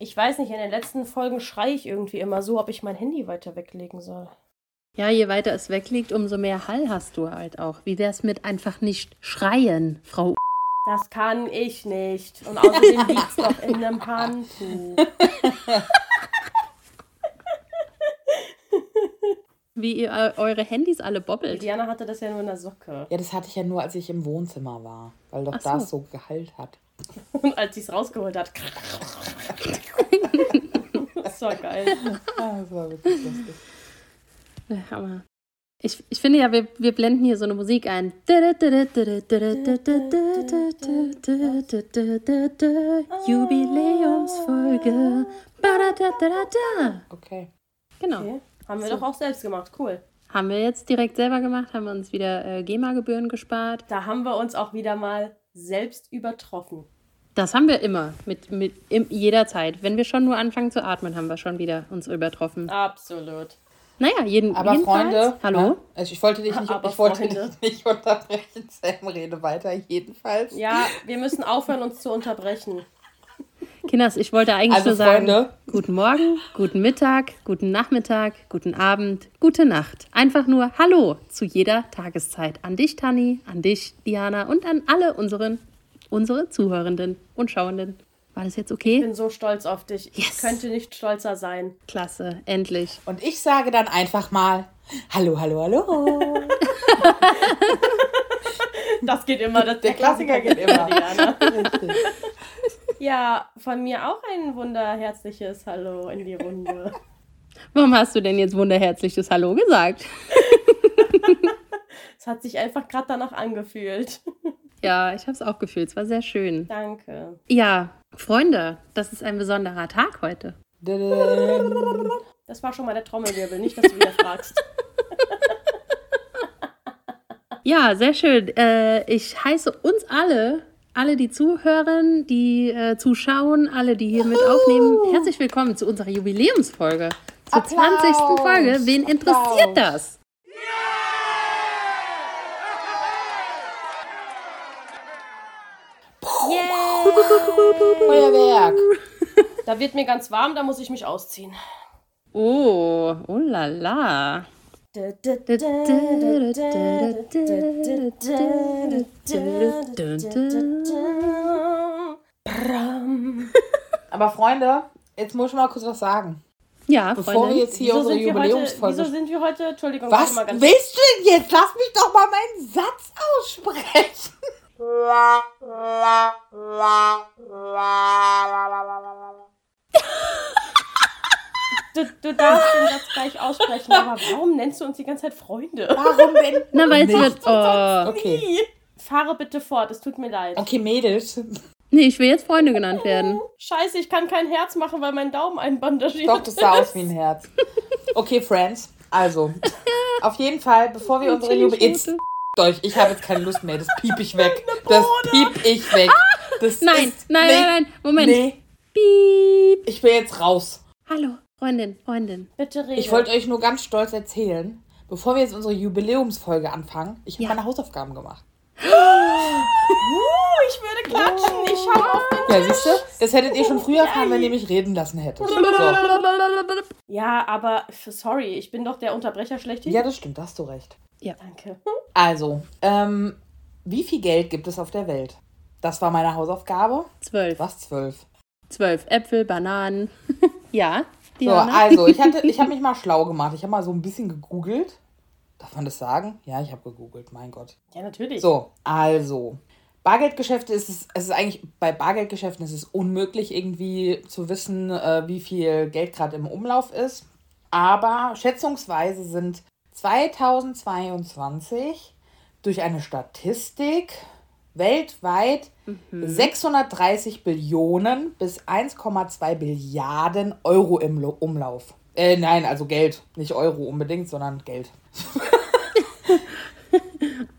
Ich weiß nicht, in den letzten Folgen schreie ich irgendwie immer so, ob ich mein Handy weiter weglegen soll. Ja, je weiter es wegliegt, umso mehr Hall hast du halt auch. Wie wär's mit einfach nicht schreien, Frau? Das kann ich nicht. Und außerdem liegt's doch in einem Handtuch. Wie ihr äh, eure Handys alle bobbelt. Diana hatte das ja nur in der Socke. Ja, das hatte ich ja nur, als ich im Wohnzimmer war, weil doch Ach da so. es so geheilt hat. Und als sie es rausgeholt hat. Das war geil. Ah, das war wirklich lustig. Ja, aber ich, ich finde ja, wir, wir blenden hier so eine Musik ein. Jubiläumsfolge. Badadadadada. Okay. Genau. Okay. Haben wir So. doch auch selbst gemacht. Cool. Haben wir jetzt direkt selber gemacht, haben wir uns wieder äh, GEMA-Gebühren gespart. Da haben wir uns auch wieder mal selbst übertroffen. Das haben wir immer, mit, mit im, jederzeit. Wenn wir schon nur anfangen zu atmen, haben wir schon wieder uns übertroffen. Absolut. Naja, jeden, Aber jedenfalls. Freunde, Hallo? ne? also ich wollte dich nicht, Aber ich wollte Freunde. dich nicht unterbrechen. Sam, rede weiter, jedenfalls. Ja, wir müssen aufhören, uns zu unterbrechen. Kinders, ich wollte eigentlich Also, nur sagen, Freunde. guten Morgen, guten Mittag, guten Nachmittag, guten Abend, gute Nacht. Einfach nur Hallo zu jeder Tageszeit. An dich, Tanni, an dich, Diana und an alle unseren, unsere Zuhörenden und Schauenden. War das jetzt Ich okay? bin so stolz auf dich. Ich Yes. könnte nicht stolzer sein. Klasse, endlich. Und ich sage dann einfach mal, hallo, hallo, hallo. Das geht immer. Das, Der Klassiker geht immer. Richtig. Ja, von mir auch ein wunderherzliches Hallo in die Runde. Warum hast du denn jetzt wunderherzliches Hallo gesagt? Es hat sich einfach gerade danach angefühlt. Ja, ich habe es auch gefühlt. Es war sehr schön. Danke. Ja, Freunde, das ist ein besonderer Tag heute. Das war schon mal der Trommelwirbel, nicht, dass du wieder fragst. Ja, sehr schön. Äh, ich heiße uns alle, alle, die zuhören, die äh, zuschauen, alle, die hier mit aufnehmen, herzlich willkommen zu unserer Jubiläumsfolge. Zur Applaus. 20. Folge. Wen interessiert Applaus. das? Feuerwerk. Da wird mir ganz warm, da muss ich mich ausziehen. Oh, oh la la. Aber Freunde, jetzt muss ich mal kurz was sagen. Ja, Bevor Freunde. wir jetzt hier Wieso unsere Jubiläumsfolge. wieso sind wir heute? Entschuldigung, was warte mal ganz willst du denn jetzt? Lass mich doch mal meinen Satz aussprechen. Du, du darfst den Satz gleich aussprechen, aber warum nennst du uns die ganze Zeit Freunde? Warum denn? Na, weil es wird. Oh. Okay. Fahre bitte fort, es tut mir leid. Okay, Mädels. Nee, ich will jetzt Freunde genannt werden. Scheiße, ich kann kein Herz machen, weil mein Daumen einbandagiert Doch, das sah aus wie ein Herz. Okay, Friends. Also, auf jeden Fall, bevor wir unsere Jubiläum... Jetzt, euch, ich habe jetzt keine Lust mehr. Das piep ich weg. Das piep ich weg. Das Nein, ist, nein, nee, nein, nein. Moment. Nee, Piep. ich will jetzt raus. Hallo, Freundin, Freundin. Bitte rede. Ich wollte euch nur ganz stolz erzählen, bevor wir jetzt unsere Jubiläumsfolge anfangen, ich habe Ja. meine Hausaufgaben gemacht. Uh, ich würde klatschen. Ich habe auf den Ja, siehst du? Das hättet ihr schon früher erfahren, wenn ihr mich reden lassen hättet. So. Ja, aber f- sorry, ich bin doch der Unterbrecher schlechthin. Ja, das stimmt, da hast du recht. Danke. Also, ähm, wie viel Geld gibt es auf der Welt? Das war meine Hausaufgabe. Zwölf. Was, zwölf? Zwölf Äpfel, Bananen. ja, So, Diana. also, ich, hatte, ich habe mich mal schlau gemacht. Ich habe mal so ein bisschen gegoogelt. Darf man das sagen? Ja, ich habe gegoogelt, mein Gott. Ja, natürlich. So, also. Bargeldgeschäfte ist es, es ist eigentlich, bei Bargeldgeschäften ist es unmöglich, irgendwie zu wissen, äh, wie viel Geld gerade im Umlauf ist. Aber schätzungsweise sind 2022 durch eine Statistik weltweit 630 Billionen bis 1,2 Billiarden Euro im Umlauf. Äh, nein, also Geld. Nicht Euro unbedingt, sondern Geld.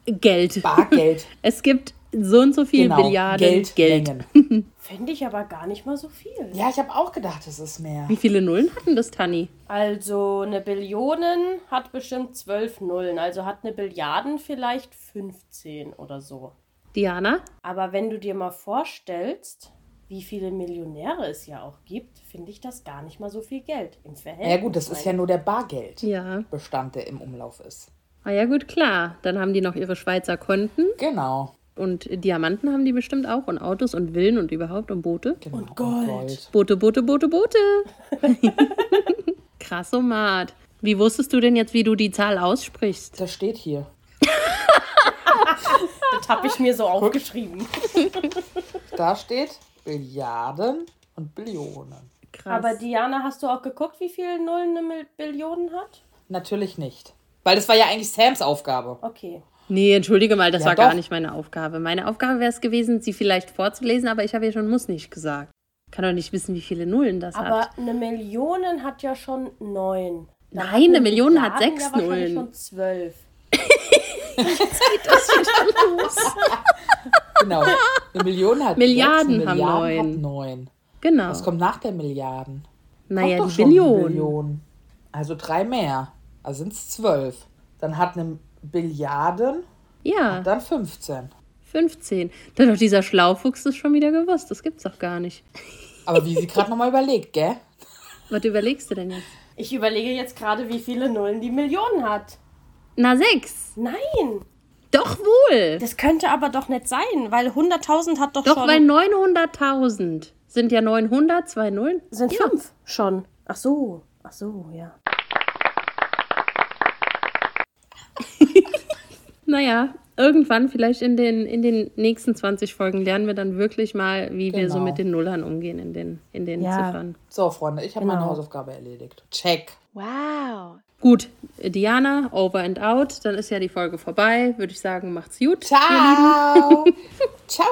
Geld. Bargeld. Es gibt so und so viel genau. Billiarden Geld. Geldmengen. Finde ich aber gar nicht mal so viel. Ja, ich habe auch gedacht, es ist mehr. Wie viele Nullen hatten das, Tanni? Also eine Billionen hat bestimmt zwölf Nullen. Also hat eine Billiarden vielleicht 15 oder so. Diana? Aber wenn du dir mal vorstellst, wie viele Millionäre es ja auch gibt, finde ich das gar nicht mal so viel Geld im Verhältnis. Ja gut, das ist ja nur der Bargeldbestand, Ja. der im Umlauf ist. Ah ja, gut, klar. Dann haben die noch ihre Schweizer Konten Genau. und Diamanten haben die bestimmt auch und Autos und Villen und überhaupt und Boote. genau. Und Gold. Boote, Boote, Boote, Boote. Krassomat. Wie wusstest du denn jetzt, wie du die Zahl aussprichst? Das steht hier. Das habe ich mir so aufgeschrieben. Da steht Billiarden und Billionen. Krass. Aber Diana, hast du auch geguckt, wie viele Nullen eine Billion hat? Natürlich nicht. Weil das war ja eigentlich Sams Aufgabe. Okay. nee, entschuldige mal, das Ja, war gar doch. nicht meine Aufgabe. Meine Aufgabe wäre es gewesen, sie vielleicht vorzulesen, aber ich habe ja schon muss nicht gesagt. Kann doch nicht wissen, wie viele Nullen das Aber hat. eine Million hat ja schon neun. Dann Nein, hat eine Million hat sechs ja wahrscheinlich Nullen. schon zwölf. Genau. Eine Million hat Milliarden sechs, eine haben Milliarden neun. hat neun. Genau. Was kommt nach der Milliarden? Naja, die Billion. Billion. Also drei mehr. Also sind es zwölf. Dann hat eine Billiarden Ja, dann 15. 15. Da hat doch dieser Schlaufuchs das schon wieder gewusst. Das gibt's doch gar nicht. Aber wie sie gerade nochmal überlegt, gell? Was überlegst du denn jetzt? Ich überlege jetzt gerade, wie viele Nullen die Million hat. Na, sechs. Nein, Doch wohl. das könnte aber doch nicht sein, weil 100.000 hat doch, Doch, schon... weil 900.000 sind ja 900, zwei Nullen. sind ja. fünf schon. Ach so, ach so, ja. Naja, irgendwann, vielleicht in den, in den nächsten 20 Folgen, lernen wir dann wirklich mal, wie wir so Genau. mit den Nullern umgehen in den, in den Ja. Ziffern. So, Freunde, ich habe meine Genau. Hausaufgabe erledigt. Check. Gut, Diana, over and out. Dann ist ja die Folge vorbei. Würde ich sagen, macht's gut. Ciao. Ciao.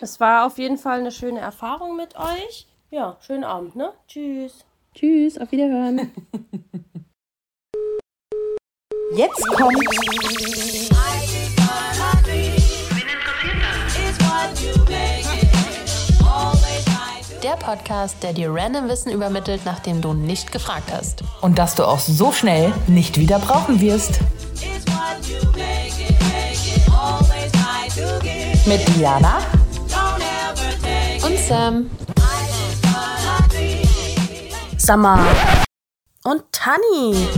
Es war auf jeden Fall eine schöne Erfahrung mit euch. Ja, schönen Abend, ne? Tschüss. Tschüss, auf Wiederhören. Jetzt kommt Der Podcast, der dir random Wissen übermittelt, nachdem du nicht gefragt hast. und dass du auch so schnell nicht wieder brauchen wirst. Mit Diana Und Sam. Summer. Und Tanni.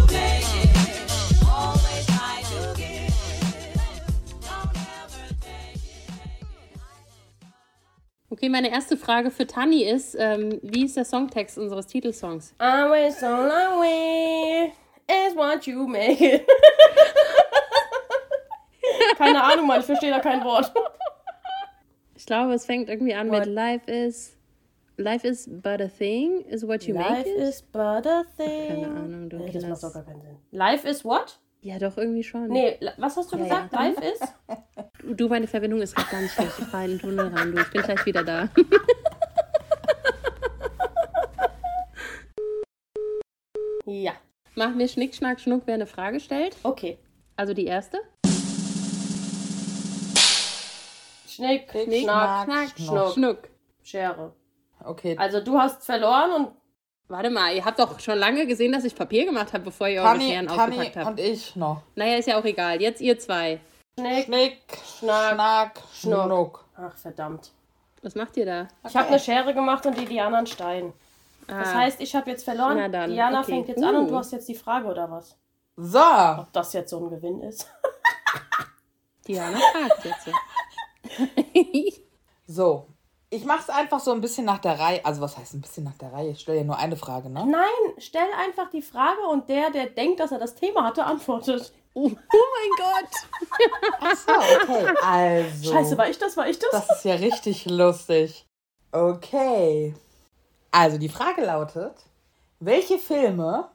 Okay, meine erste Frage für Tani ist, ähm, wie ist der Songtext unseres Titelsongs? Always all I way is what you make it. Keine Ahnung, Mann, ich verstehe da kein Wort. Ich glaube, es fängt irgendwie an What? mit Life is, Life is but a thing, is what you make Life it. is but a thing. Keine Ahnung, du Nee, das macht doch gar keinen Sinn. Life is what? Ja, doch, irgendwie schon. Nee, was hast du gesagt? ja. Life is? Du, Du, meine Verbindung ist gerade ganz schlecht. Ich fahre in den Tunnel rein, du. Ich bin gleich wieder da. Ja. Machen wir Schnick, Schnack, Schnuck, wer eine Frage stellt. Okay. Also die erste. Schnick, Schnick, Schnack, Schnack, Schnuck. Schnuck. Schere. Okay. Also du hast verloren und Warte mal, ihr habt doch schon lange gesehen, dass ich Papier gemacht habe, bevor ihr eure Scheren Tanni ausgepackt habt. und ich noch. Naja, ist ja auch egal. Jetzt ihr zwei. Schnick. Schnick, Schnack, Schnack, Schnuck. Schnuck. Ach, verdammt. Was macht ihr da? Ich habe eine Schere gemacht und die Diana einen Stein. Das Ah, heißt, ich habe jetzt verloren. Diana okay. fängt jetzt an und Uh. du hast jetzt die Frage, oder was? So, Ob das jetzt so ein Gewinn ist? Diana fragt jetzt. so. Ich mache es einfach so ein bisschen nach der Reihe. Also was heißt ein bisschen nach der Reihe? Ich stelle ja nur eine Frage, ne? Nein, stell einfach die Frage und der, der denkt, dass er das Thema hatte, antwortet. Oh, oh mein Gott. So, okay. Also. Scheiße, war ich das? War ich das? Das ist ja richtig lustig. Okay. Also die Frage lautet, welche Filme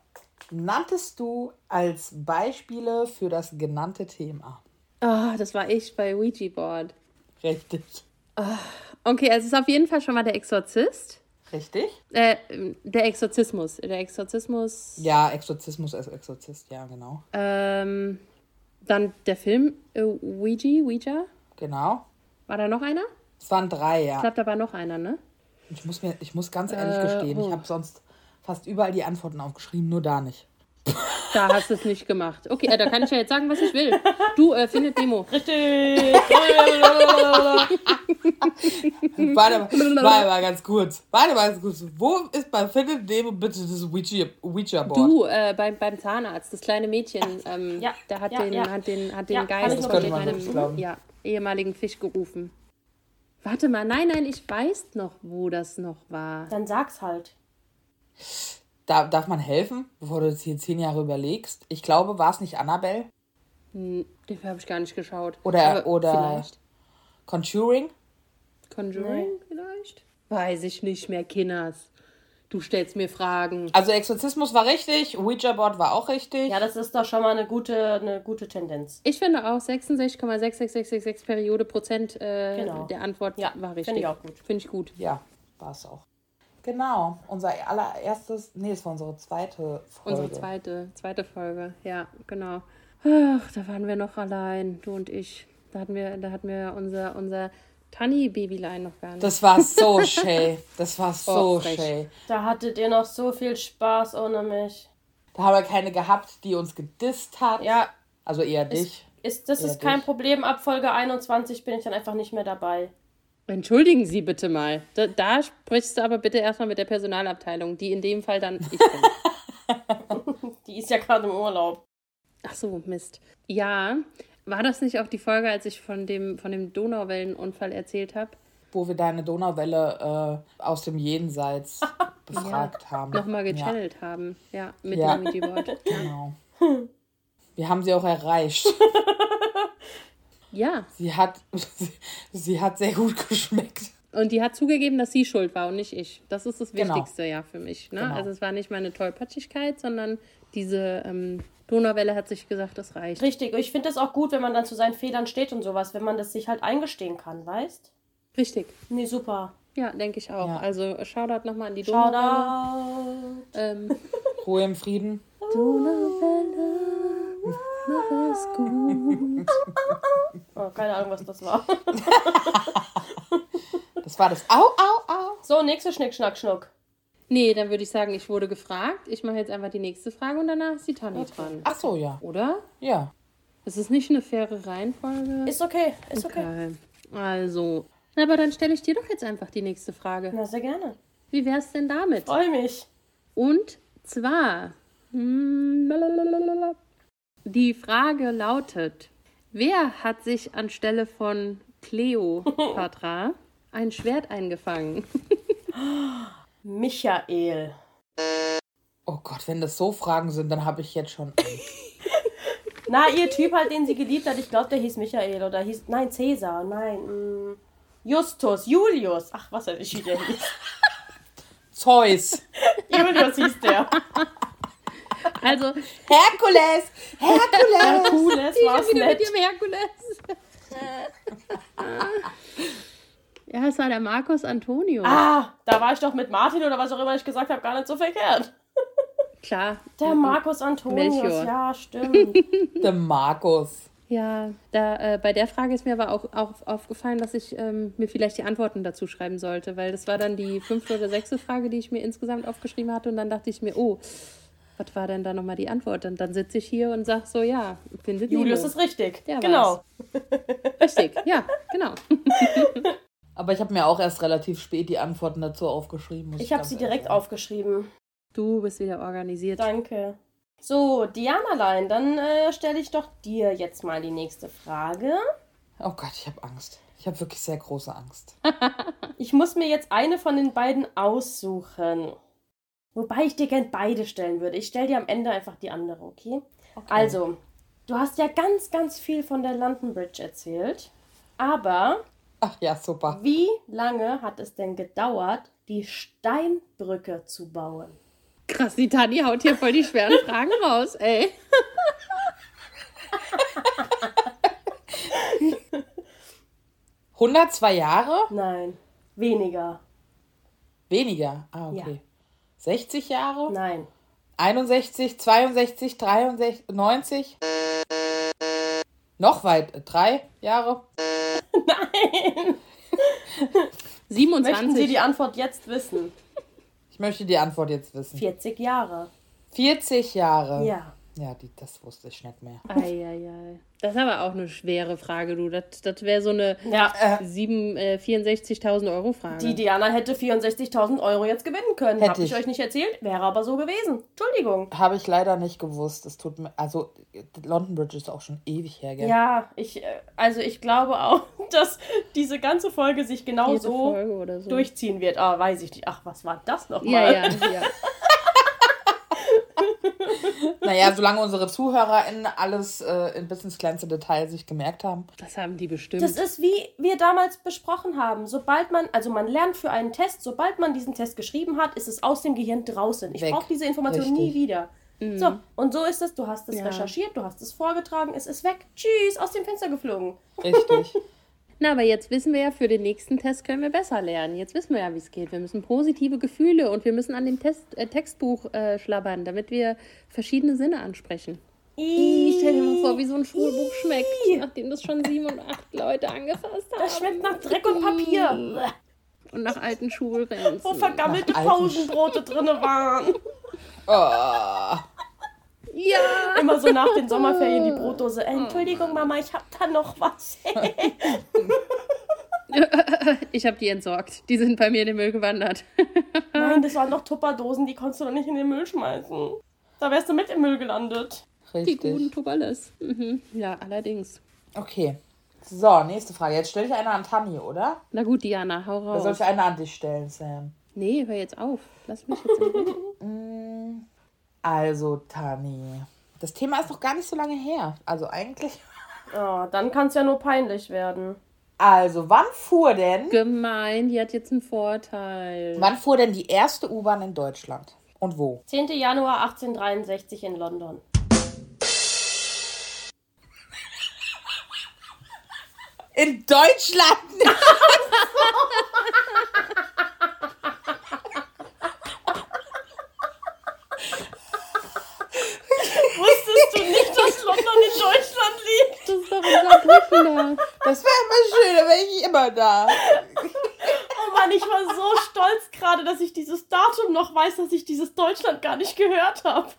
nanntest du als Beispiele für das genannte Thema? Ah, das war ich bei Ouija Board. Richtig. Okay, also es ist auf jeden Fall schon mal der Exorzist. Richtig? Äh, der Exorzismus. Der Exorzismus. Ja, Exorzismus als Exorzist, ja, genau. Ähm, dann der Film äh, Ouija, Ouija. Genau. War da noch einer? Es waren drei, Ich ja. glaube, da war noch einer, ne? Ich muss, mir, ich muss ganz ehrlich Äh, gestehen, oh. ich habe sonst fast überall die Antworten aufgeschrieben, nur da nicht. Da hast du es nicht gemacht. Okay, äh, da kann ich ja jetzt sagen, was ich will. Du, äh, findet Nemo. Richtig. Warte mal, warte mal ganz kurz. Warte mal ganz kurz. Wo ist bei Findet Nemo bitte das Ouija- Ouija-Board? Du, äh, beim, beim Zahnarzt, das kleine Mädchen, ähm, Ja, der hat, ja, den, ja. hat den, hat den Ja, Geist von einem ja, ehemaligen Fisch gerufen. Warte mal, nein, nein, ich weiß noch, wo das noch war. Dann sag's halt. Da, darf man helfen, bevor du das hier zehn Jahre überlegst? Ich glaube, war es nicht Annabelle? Den habe ich gar nicht geschaut. Oder- Aber oder- Vielleicht. Conjuring? Conjuring vielleicht? Weiß ich nicht mehr, Kinders. Du stellst mir Fragen. Also Exorzismus war richtig, Ouija-Board war auch richtig. Ja, das ist doch schon mal eine gute, eine gute Tendenz. Ich finde auch 66,66666 Periode Prozent äh, Genau. der Antwort Ja, war richtig. finde ich auch gut. Finde ich gut. Ja, war es auch. Genau, unser allererstes, nee, es war unsere zweite Folge. Unsere zweite, zweite Folge, ja, genau. Ach, da waren wir noch allein, du und ich. Da hatten wir, da hatten wir unser, unser Tanni-Babylein noch gar nicht. Das war so schön. Das war so Oh, schön. Da hattet ihr noch so viel Spaß ohne mich. Da haben wir keine gehabt, die uns gedisst hat. Ja, Also eher dich. ist, das Ja, ist kein dich. Problem. Ab Folge 21 bin ich dann einfach nicht mehr dabei. Entschuldigen Sie bitte mal. Da, da sprichst du aber bitte erstmal mit der Personalabteilung, die in dem Fall dann ich bin. Die ist ja gerade im Urlaub. Ach so, Mist. Ja, war das nicht auch die Folge, als ich von dem, von dem Donauwellenunfall erzählt habe? Wo wir deine Donauwelle äh, aus dem Jenseits befragt haben. Nochmal Ja, gechannelt haben. Ja, mit Ja. dem Ouija-Board. genau. Wir haben sie auch erreicht. Ja, Sie hat, sie hat sehr gut geschmeckt. und die hat zugegeben, dass sie schuld war und nicht ich. Das ist das Genau. Wichtigste ja für mich. Ne? Genau. Also es war nicht meine Tollpatschigkeit, sondern diese ähm, Donauwelle hat sich gesagt, das reicht. Richtig. Ich finde es auch gut, wenn man dann zu seinen Fehlern steht und sowas, wenn man das sich halt eingestehen kann, weißt? Richtig. Nee, super. Ja, denke ich auch. Ja. Also Shoutout nochmal an die Donauwelle. Shoutout. Ähm, Ruhe im Frieden. Donauwelle, mach es gut. Oh, keine Ahnung, was das war. Das war das Au, Au, Au. So, nächste Schnick, Schnack, Schnuck. Nee, dann würde ich sagen, ich wurde gefragt. Ich mache jetzt einfach die nächste Frage und danach ist die Tanni dran. Ach so, ja. Oder? Ja. Es ist nicht eine faire Reihenfolge. Ist okay, ist okay. okay. Also. Na, aber dann stelle ich dir doch jetzt einfach die nächste Frage. Na, sehr gerne. Wie wär's denn damit? Freue mich. Und zwar. lalalala. Die Frage lautet: Wer hat sich anstelle von Cleopatra ein Schwert eingefangen? Michael. Oh Gott, wenn das so Fragen sind, dann habe ich jetzt schon. Na, ihr Typ halt, den sie geliebt hat, ich glaube, der hieß Michael oder hieß. Nein, Cäsar, nein. mm, Justus, Julius. Ach, was weiß ich, wie der hieß. Zeus. Julius hieß der. Also, Herkules. Herkules. Herkules war's wieder mit nett. dem Herkules. ja, es war der Marcus Antonio. Ah, da war ich doch mit Martin oder was auch immer ich gesagt habe, gar nicht so verkehrt. Klar. Der Markus Antonius, Melchior. ja, stimmt. Der Markus. Ja, da, äh, bei der Frage ist mir aber auch, auch aufgefallen, dass ich ähm, mir vielleicht die Antworten dazu schreiben sollte, weil das war dann die fünfte oder sechste Frage, die ich mir insgesamt aufgeschrieben hatte und dann dachte ich mir, oh, was war denn da nochmal die Antwort? Und dann sitze ich hier und sage so, ja, findet Julius Nemo. ist richtig. Der genau. Richtig, ja, genau. Aber ich habe mir auch erst relativ spät die Antworten dazu aufgeschrieben. muss Ich habe sie direkt sagen. aufgeschrieben. Du bist wieder organisiert. Danke. So, Dianalein, dann äh, stelle ich doch dir jetzt mal die nächste Frage. Oh Gott, ich habe Angst. Ich habe wirklich sehr große Angst. Ich muss mir jetzt eine von den beiden aussuchen. Wobei ich dir gern beide stellen würde. Ich stelle dir am Ende einfach die andere, okay? Also, du hast ja ganz, ganz viel von der London Bridge erzählt. Aber Ach ja, super. wie lange hat es denn gedauert, die Steinbrücke zu bauen? Krass, die Tani haut hier voll die schweren Fragen raus, ey. 102 Jahre? Nein, weniger. Weniger. Ah, okay. Ja. 60 Jahre? Nein. 61, 62, 63, 90? Noch weit. Drei Jahre? 27. Möchten Sie die Antwort jetzt wissen? Ich möchte die Antwort jetzt wissen. 40 Jahre. 40 Jahre. Ja. Ja, die, das wusste ich nicht mehr. Eieiei. Das ist aber auch eine schwere Frage, du. Das, das wäre so eine Ja, sieben- äh, 64.000 Euro Frage. die Diana hätte 64.000 Euro jetzt gewinnen können. Hätte Hab ich ich. euch nicht erzählt, wäre aber so gewesen. Entschuldigung. Habe ich leider nicht gewusst. Es tut mir. Also, London Bridge ist auch schon ewig her, gell? Ja, ich, äh, also ich glaube auch, dass diese ganze Folge sich genau so so. durchziehen wird. Ah, weiß ich nicht. Ach, was war das nochmal? Ja, ja, ja. Naja, solange unsere ZuhörerInnen alles äh, in bis ins kleinste Detail sich gemerkt haben. Das haben die bestimmt. Das ist wie wir damals besprochen haben. Sobald man, also man lernt für einen Test, sobald man diesen Test geschrieben hat, ist es aus dem Gehirn draußen. Ich brauche diese Information Richtig. nie wieder. So, und so ist es. Du hast es Ja. recherchiert, du hast es vorgetragen, es ist weg. Tschüss, aus dem Fenster geflogen. Richtig. Na, aber jetzt wissen wir ja, für den nächsten Test können wir besser lernen. Jetzt wissen wir ja, wie es geht. Wir müssen positive Gefühle und wir müssen an dem Test, äh, Textbuch äh, schlabbern, damit wir verschiedene Sinne ansprechen. Ich stell dir mal vor, wie so ein Schulbuch schmeckt, nachdem das schon sieben und acht Leute angefasst haben. Das schmeckt nach Dreck und Papier. Und nach alten Schulrenzen. Wo vergammelte Pausenbrote drin waren. Oh. Ja! Immer so nach den Sommerferien die Brotdose. Äh, Entschuldigung, Mama, ich hab da noch was. Ich habe die entsorgt. Die sind bei mir in den Müll gewandert. Nein, das waren noch Tupperdosen, die konntest du doch nicht in den Müll schmeißen. Da wärst du mit im Müll gelandet. Die guten Richtig. Tubales. Mhm. Ja, allerdings. Okay. So, nächste Frage. Jetzt stelle ich eine an Tani, oder? Na gut, Diana, hau Oder soll raus. ich eine an dich stellen, Sam? Nee, hör jetzt auf. Lass mich jetzt in. Also, Tani. Das Thema ist noch gar nicht so lange her. Also eigentlich. Oh, dann kann es ja nur peinlich werden. Also, wann fuhr denn, Gemein, die hat jetzt einen Vorteil. wann fuhr denn die erste U-Bahn in Deutschland? Und wo? 10. Januar 1863 in London. In Deutschland! Wusstest du nicht, dass London in Deutschland liegt? Das ist doch unser Brücken Das wäre immer schön, da wäre ich immer da. Oh Mann, ich war so stolz gerade, dass ich dieses Datum noch weiß, dass ich dieses Deutschland gar nicht gehört habe.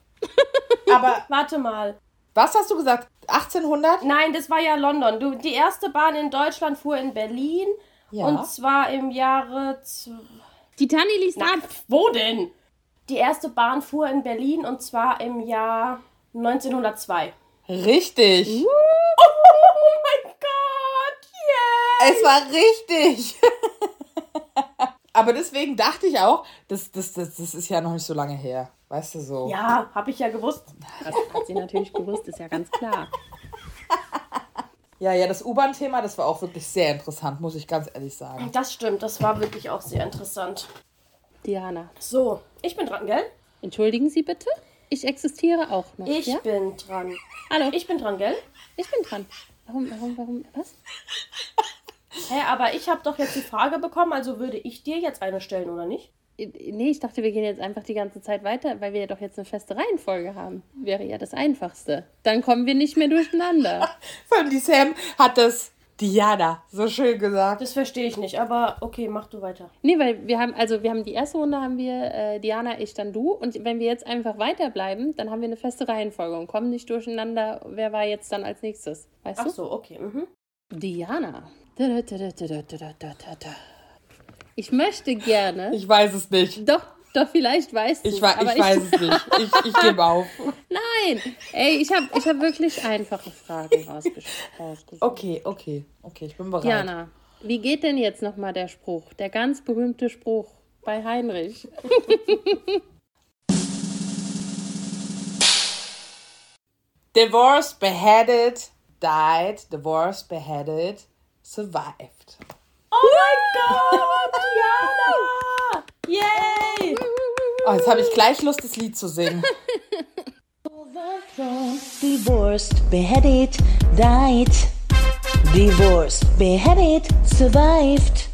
Aber Warte mal. was hast du gesagt? 1800? Nein, das war ja London. Du, die erste Bahn in Deutschland fuhr in Berlin. Ja. Und zwar im Jahre. Die Tanni liest Na, ab. wo denn? Die erste Bahn fuhr in Berlin und zwar im Jahr 1902. Richtig. Oh mein Gott! Yeah! Es war richtig. Aber deswegen dachte ich auch, das, das, das, das ist ja noch nicht so lange her. Weißt du so? Ja, hab ich ja gewusst. Das hat sie natürlich gewusst, ist ja ganz klar. Ja, ja, das U-Bahn-Thema, das war auch wirklich sehr interessant, muss ich ganz ehrlich sagen. Das stimmt, das war wirklich auch sehr interessant. Diana, So, ich bin dran, gell? entschuldigen Sie bitte? Ich existiere auch noch. Ich ja? bin dran. Hallo, ich, bin dran, gell? ich bin dran. Warum, warum, warum, was? Hä, aber ich habe doch jetzt die Frage bekommen, also würde ich dir jetzt eine stellen, oder nicht? Nee, ich dachte, wir gehen jetzt einfach die ganze Zeit weiter, weil wir ja doch jetzt eine feste Reihenfolge haben. Wäre ja das Einfachste. Dann kommen wir nicht mehr durcheinander. Vor allem die Sam hat das Diana so schön gesagt. Das verstehe ich nicht, aber okay, mach du weiter. Nee, weil wir haben, also wir haben die erste Runde haben wir äh, Diana, ich, dann du. Und wenn wir jetzt einfach weiterbleiben, dann haben wir eine feste Reihenfolge und kommen nicht durcheinander, wer war jetzt dann als nächstes. Weißt Ach du? so, okay. Mhm. Diana. Ich möchte gerne. Ich weiß es nicht. Doch, doch, vielleicht weißt du. Ich, wa aber ich weiß es nicht. Ich, ich gebe auf. Nein! Ey, ich habe ich hab wirklich einfache Fragen rausges- rausgesucht. Okay, okay, okay, ich bin bereit. Diana, wie geht denn jetzt nochmal der Spruch? Der ganz berühmte Spruch bei Heinrich. Divorced, beheaded, died. Divorced, beheaded, survived. Oh mein Gott, Diana! Yay! Oh, jetzt habe ich gleich Lust, das Lied zu singen. Divorced, beheaded, died. Divorced, beheaded, survived.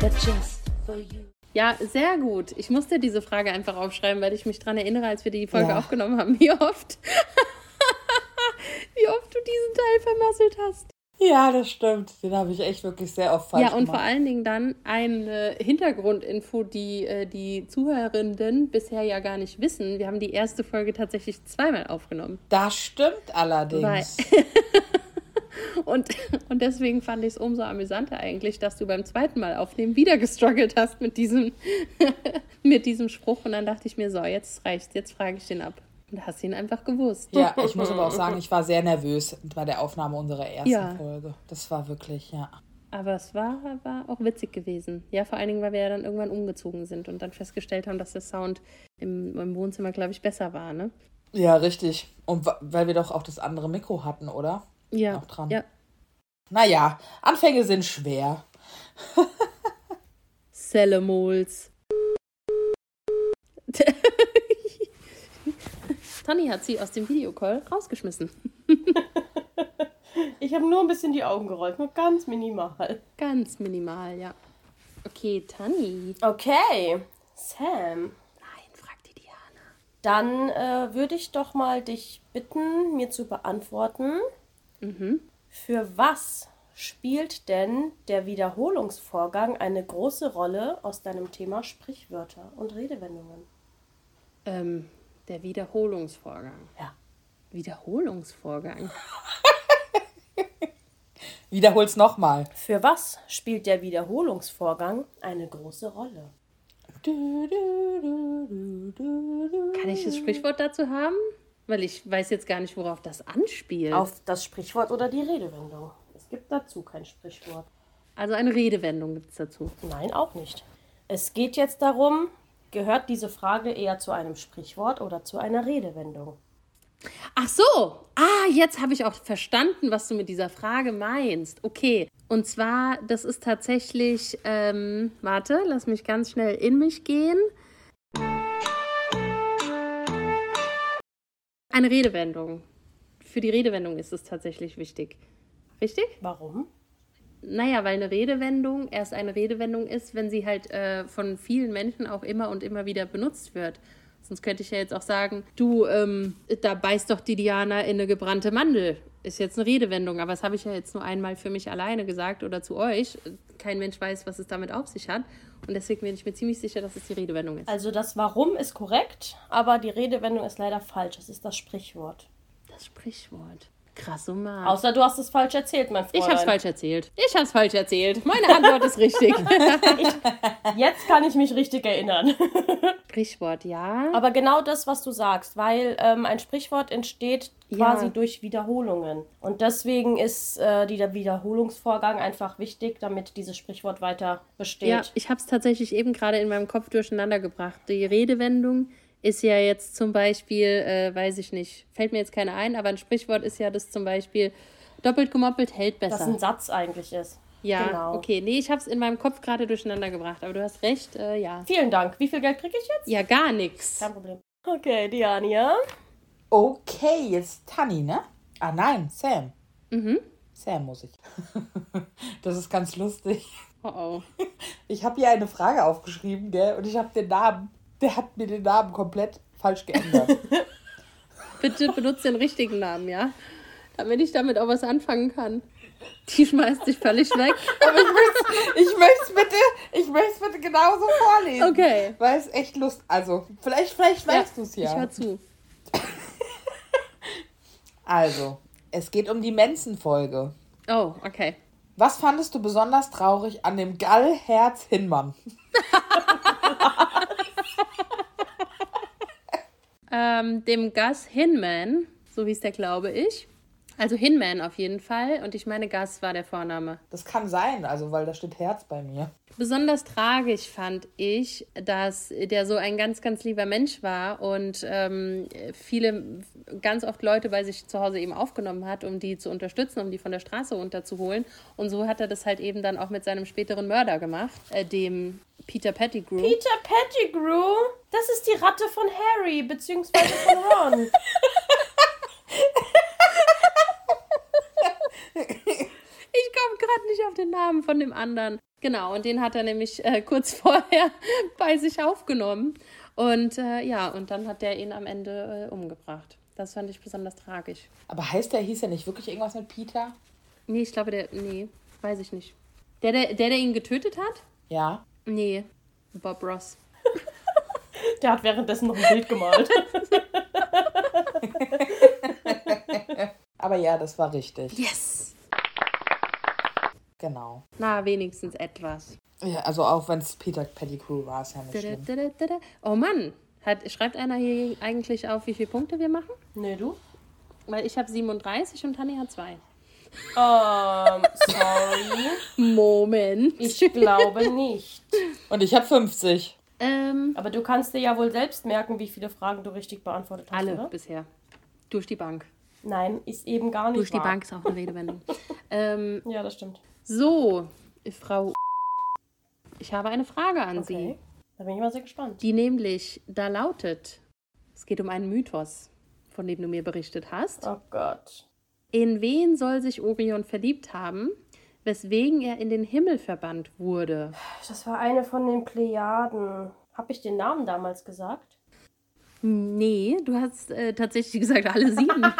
But just for you. Ja, sehr gut. Ich musste diese Frage einfach aufschreiben, weil ich mich daran erinnere, als wir die Folge Ja. aufgenommen haben, wie oft. wie oft du diesen Teil vermasselt hast. Ja, das stimmt. Den habe ich echt wirklich sehr oft falsch Ja, und gemacht. vor allen Dingen dann eine Hintergrundinfo, die äh, die Zuhörenden bisher ja gar nicht wissen. Wir haben die erste Folge tatsächlich zweimal aufgenommen. Das stimmt allerdings. Und, und deswegen fand ich es umso amüsanter eigentlich, dass du beim zweiten Mal aufnehmen wieder gestruggelt hast mit diesem, mit diesem Spruch. Und dann dachte ich mir, so, jetzt reicht's, jetzt frage ich den ab. Und da hast du ihn einfach gewusst. Ja, ich muss aber auch sagen, ich war sehr nervös bei der Aufnahme unserer ersten Ja. Folge. Das war wirklich, ja. Aber es war, war auch witzig gewesen. Ja, vor allen Dingen, weil wir ja dann irgendwann umgezogen sind und dann festgestellt haben, dass der Sound im, im Wohnzimmer, glaube ich, besser war, ne? Ja, richtig. Und weil wir doch auch das andere Mikro hatten, oder? Ja. Auch dran. Ja. Naja, Anfänge sind schwer. Sellemols. Tani hat sie aus dem Videocall rausgeschmissen. Ich habe nur ein bisschen die Augen gerollt, nur ganz minimal. Ganz minimal, ja. Okay, Tani. Okay, Sam. Nein, frag die Diana. Dann äh, würde ich doch mal dich bitten, mir zu beantworten, für was spielt denn der Wiederholungsvorgang eine große Rolle aus deinem Thema Sprichwörter und Redewendungen? Ähm, der Wiederholungsvorgang. Ja. Wiederholungsvorgang. Wiederhol's nochmal. Für was spielt der Wiederholungsvorgang eine große Rolle? Kann ich das Sprichwort dazu haben? Weil ich weiß jetzt gar nicht, worauf das anspielt. Auf das Sprichwort oder die Redewendung? Es gibt dazu kein Sprichwort. also eine Redewendung gibt es dazu. Nein, auch nicht. Es geht jetzt darum, gehört diese Frage eher zu einem Sprichwort oder zu einer Redewendung? Ach so, ah, jetzt habe ich auch verstanden, was du mit dieser Frage meinst. Okay, und zwar, das ist tatsächlich, ähm, warte, lass mich ganz schnell in mich gehen. Eine Redewendung. Für die Redewendung ist es tatsächlich wichtig. Richtig? Warum? Naja, weil eine Redewendung erst eine Redewendung ist, wenn sie halt äh, von vielen Menschen auch immer und immer wieder benutzt wird. Sonst könnte ich ja jetzt auch sagen, du, ähm, da beißt doch die Diana in eine gebrannte Mandel. Ist jetzt eine Redewendung, aber das habe ich ja jetzt nur einmal für mich alleine gesagt oder zu euch. Kein Mensch weiß, was es damit auf sich hat. Und deswegen bin ich mir ziemlich sicher, dass es die Redewendung ist. Also das Warum ist korrekt, aber die Redewendung ist leider falsch. Es ist das Sprichwort. Das Sprichwort. Krass, so mal. Außer du hast es falsch erzählt, mein Freund. ich habe es falsch erzählt. Ich habe es falsch erzählt. Meine Antwort ist richtig. Jetzt kann ich mich richtig erinnern. Sprichwort, ja. Aber genau das, was du sagst, weil ähm, ein Sprichwort entsteht quasi Ja. durch Wiederholungen. Und deswegen ist äh, der Wiederholungsvorgang einfach wichtig, damit dieses Sprichwort weiter besteht. Ja, ich habe es tatsächlich eben gerade in meinem Kopf durcheinander gebracht. Die Redewendung ist ja jetzt zum Beispiel, äh, weiß ich nicht, fällt mir jetzt keine ein, aber ein Sprichwort ist ja das zum Beispiel, doppelt gemoppelt hält Dass besser. ein Satz eigentlich ist. ja, genau. okay. Nee, ich habe es in meinem Kopf gerade durcheinander gebracht, aber du hast recht, äh, ja. Vielen Dank. Wie viel Geld kriege ich jetzt? Ja, gar nichts. Kein Problem. Okay, Diania. Okay, jetzt Tanni, ne? Ah nein, Sam. Mhm. Sam muss ich. das ist ganz lustig. Oh oh. Ich habe hier eine Frage aufgeschrieben, gell? Und ich habe den Namen, der hat mir den Namen komplett falsch geändert. Bitte benutze den richtigen Namen, ja? Damit ich damit auch was anfangen kann. Die schmeißt sich völlig weg. Aber ich möchte ich möcht's bitte, ich bitte genauso vorlesen. Okay. Weil es echt Lust, also vielleicht, vielleicht weißt du's Ich ja. hör zu. Also, es geht um die Mensen-Folge. Oh, okay. Was fandest du besonders traurig an dem Gallherz Hinmann? Ähm, dem Gus Hinman, so hieß der, glaube ich. Also Hinman auf jeden Fall. Und ich meine, Gus war der Vorname. Das kann sein, also weil da steht Herz bei mir. Besonders tragisch fand ich, dass der so ein ganz, ganz lieber Mensch war und ähm, viele, ganz oft Leute bei sich zu Hause eben aufgenommen hat, um die zu unterstützen, um die von der Straße runterzuholen. Und so hat er das halt eben dann auch mit seinem späteren Mörder gemacht, äh, dem Peter Pettigrew. Peter Pettigrew. Das ist die Ratte von Harry, beziehungsweise von Ron. Ich komme gerade nicht auf den Namen von dem anderen. Genau, und den hat er nämlich äh, kurz vorher bei sich aufgenommen. Und äh, ja, und dann hat der ihn am Ende äh, umgebracht. Das fand ich besonders tragisch. Aber heißt der, hieß er nicht wirklich irgendwas mit Peter? Nee, ich glaube, der. Nee, weiß ich nicht. Der, der, der, der ihn getötet hat? Ja. Nee. Bob Ross. Der hat währenddessen noch ein Bild gemalt. Aber ja, das war richtig. Yes! Genau. Na, wenigstens etwas. Ja, also auch wenn es Peter Pettigrew war, ist ja nicht schlimm. Oh Mann, hat, schreibt einer hier eigentlich auf, wie viele Punkte wir machen? nee, du? Weil ich habe 37 und Tanja hat 2. Ähm, sorry. Moment. Ich glaube nicht. Und ich habe 50. Ähm, Aber du kannst dir ja wohl selbst merken, wie viele Fragen du richtig beantwortet hast, alle oder? bisher. Durch die Bank. Nein, ist eben gar nicht Durch die wahr. Bank ist auch eine Redewendung. ähm, Ja, das stimmt. so, Frau. Ich habe eine Frage an Okay. Sie. Da bin ich mal sehr gespannt. Die nämlich da lautet: Es geht um einen Mythos, von dem du mir berichtet hast. Oh Gott. In wen soll sich Orion verliebt haben, weswegen er in den Himmel verbannt wurde? Das war eine von den Plejaden. Hab ich den Namen damals gesagt? Nee, du hast äh, tatsächlich gesagt, alle sieben.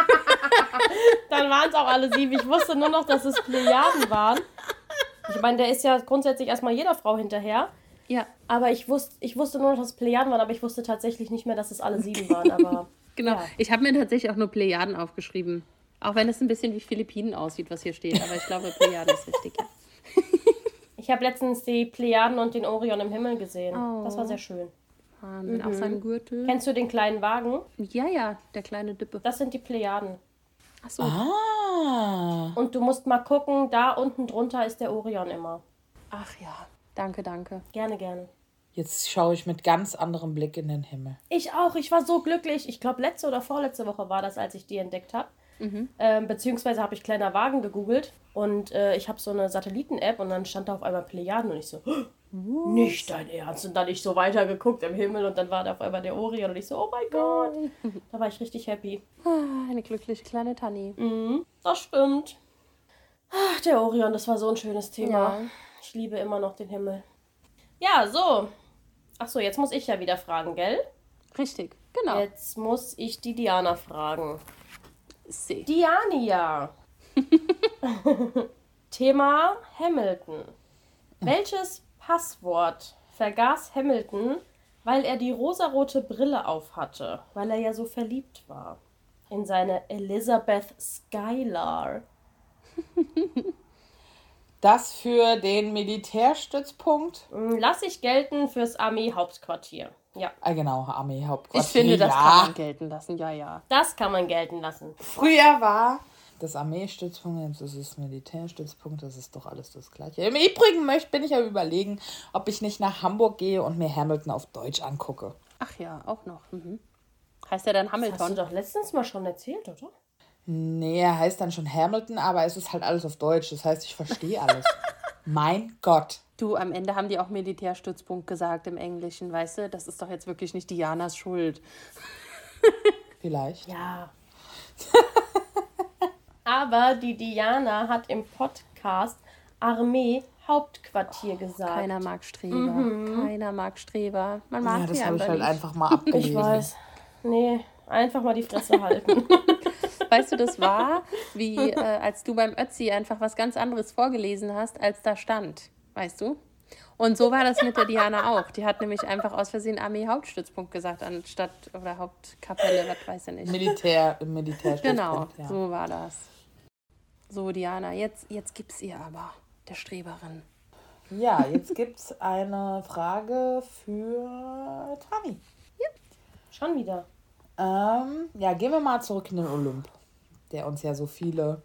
Dann waren es auch alle sieben. Ich wusste nur noch, dass es Plejaden waren. Ich meine, der ist ja grundsätzlich erstmal jeder Frau hinterher. ja, Aber ich wusste, ich wusste nur noch, dass es Plejaden waren, aber ich wusste tatsächlich nicht mehr, dass es alle sieben waren. Aber genau. Ja. Ich habe mir tatsächlich auch nur Plejaden aufgeschrieben. Auch wenn es ein bisschen wie Philippinen aussieht, was hier steht. Aber ich glaube, Plejaden ist richtig. Ja. ich habe letztens die Plejaden und den Orion im Himmel gesehen. Oh. Das war sehr schön. Wahnsinn, Auf seinem Gürtel. Kennst du den kleinen Wagen? Ja, ja, der kleine Dippe. Das sind die Plejaden. Achso, Ah. Und du musst mal gucken, da unten drunter ist der Orion immer. ach ja. Danke, danke. Gerne, gerne. Jetzt schaue ich mit ganz anderem Blick in den Himmel. Ich auch. Ich war so glücklich. Ich glaube, letzte oder vorletzte Woche war das, als ich die entdeckt habe. Ähm, beziehungsweise habe ich kleiner Wagen gegoogelt und äh, ich habe so eine Satelliten-App und dann stand da auf einmal Plejaden und ich so, nicht dein Ernst. Und dann ich so weitergeguckt im Himmel und dann war da auf einmal der Orion und ich so, oh mein Gott. Da war ich richtig happy. Ah, eine glückliche kleine Tanni. Mhm, das stimmt. Ach, der Orion, das war so ein schönes Thema. Ja. Ich liebe immer noch den Himmel. Ja, so. Ach so, jetzt muss ich ja wieder fragen, gell? Richtig, genau. Jetzt muss ich die Diana fragen. See. Diania. Thema Hamilton. Welches Passwort vergaß Hamilton, weil er die rosarote Brille aufhatte, weil er ja so verliebt war in seine Elizabeth Skylar? Das für den Militärstützpunkt. Hm, Lass ich gelten fürs Armeehauptquartier. Ja, Ah, genau, Armeehauptquartier. Ich finde, das ja. kann man gelten lassen. Ja, ja. das kann man gelten lassen. Früher war das Armeestützpunkt, jetzt ist es Militärstützpunkt, das ist doch alles das Gleiche. Im Übrigen möchte, bin ich ja überlegen, ob ich nicht nach Hamburg gehe und mir Hamilton auf Deutsch angucke. Ach ja, auch noch. Mhm. Heißt er dann Das hast du Hamilton? doch letztens mal schon erzählt, oder? Nee, er heißt dann schon Hamilton, aber es ist halt alles auf Deutsch. Das heißt, ich verstehe alles. mein Gott. Du, am Ende haben die auch Militärstützpunkt gesagt im Englischen, weißt du? Das ist doch jetzt wirklich nicht Dianas Schuld. Vielleicht. Ja. Aber die Diana hat im Podcast Armee Hauptquartier gesagt. Keiner mag Streber. Keiner mag Streber. Man mag Ja, das habe ich einfach halt nicht. einfach mal abgelesen. Ich weiß. Nee, einfach mal die Fresse halten. Weißt du, das war, wie äh, als du beim Ötzi einfach was ganz anderes vorgelesen hast, als da stand. Weißt du? Und so war das mit der Diana auch. Die hat nämlich einfach aus Versehen Armee-Hauptstützpunkt gesagt, anstatt oder Hauptkapelle, was weiß ich nicht. Militär, Militärstützpunkt. Genau, ja. so war das. So, Diana, jetzt, jetzt gib's ihr aber, der Streberin. Ja, jetzt gibt es eine Frage für Tani. Schon wieder. Ähm, ja, gehen wir mal zurück in den Olymp, der uns ja so viele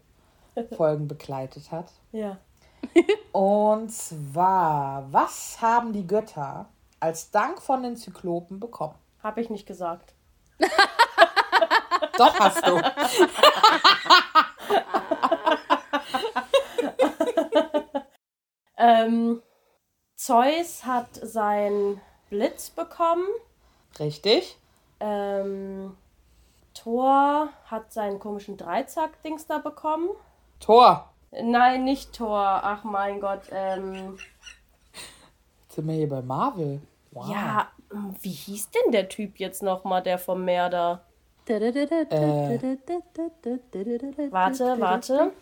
Folgen begleitet hat. Ja. Und zwar, was haben die Götter als Dank von den Zyklopen bekommen? Hab ich nicht gesagt. Doch hast du. Ähm, Zeus hat seinen Blitz bekommen. Richtig. Ähm, Thor hat seinen komischen Dreizack-Dings da bekommen. Tor. Nein, nicht Thor. Ach mein Gott. Ähm. Jetzt sind wir hier bei Marvel. Wow. Ja, hm, wie hieß denn der Typ jetzt nochmal, der vom Meer? Äh. Warte, warte.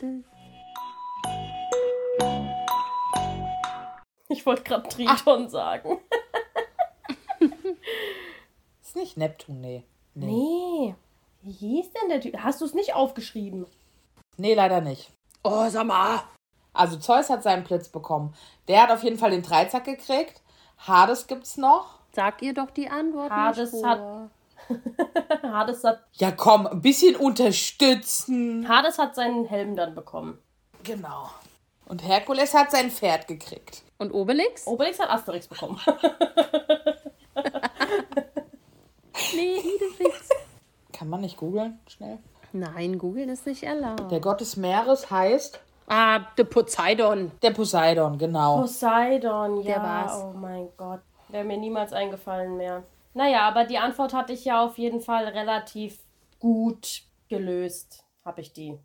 Ich wollte gerade Triton Ach. sagen. ist nicht Neptun, nee. nee. Nee. Wie hieß denn der Typ? Hast du es nicht aufgeschrieben? Nee, leider nicht. Oh, sag mal. Also Zeus hat seinen Blitz bekommen. Der hat auf jeden Fall den Dreizack gekriegt. Hades gibt's noch. Sag ihr doch die Antwort. Hades nicht hat-. Hades hat, Ja, komm, ein bisschen unterstützen. Hades hat seinen Helm dann bekommen. Genau. Und Herkules hat sein Pferd gekriegt. Und Obelix? Obelix hat Asterix bekommen. Nee, Idefix. Kann man nicht googeln? Schnell. Nein, googeln ist nicht erlaubt. Der Gott des Meeres heißt Ah, der Poseidon. der Poseidon, genau. Poseidon, ja. Der war's. Oh mein Gott. Wäre mir niemals eingefallen mehr. Naja, aber die Antwort hatte ich ja auf jeden Fall relativ gut gelöst. Habe ich die,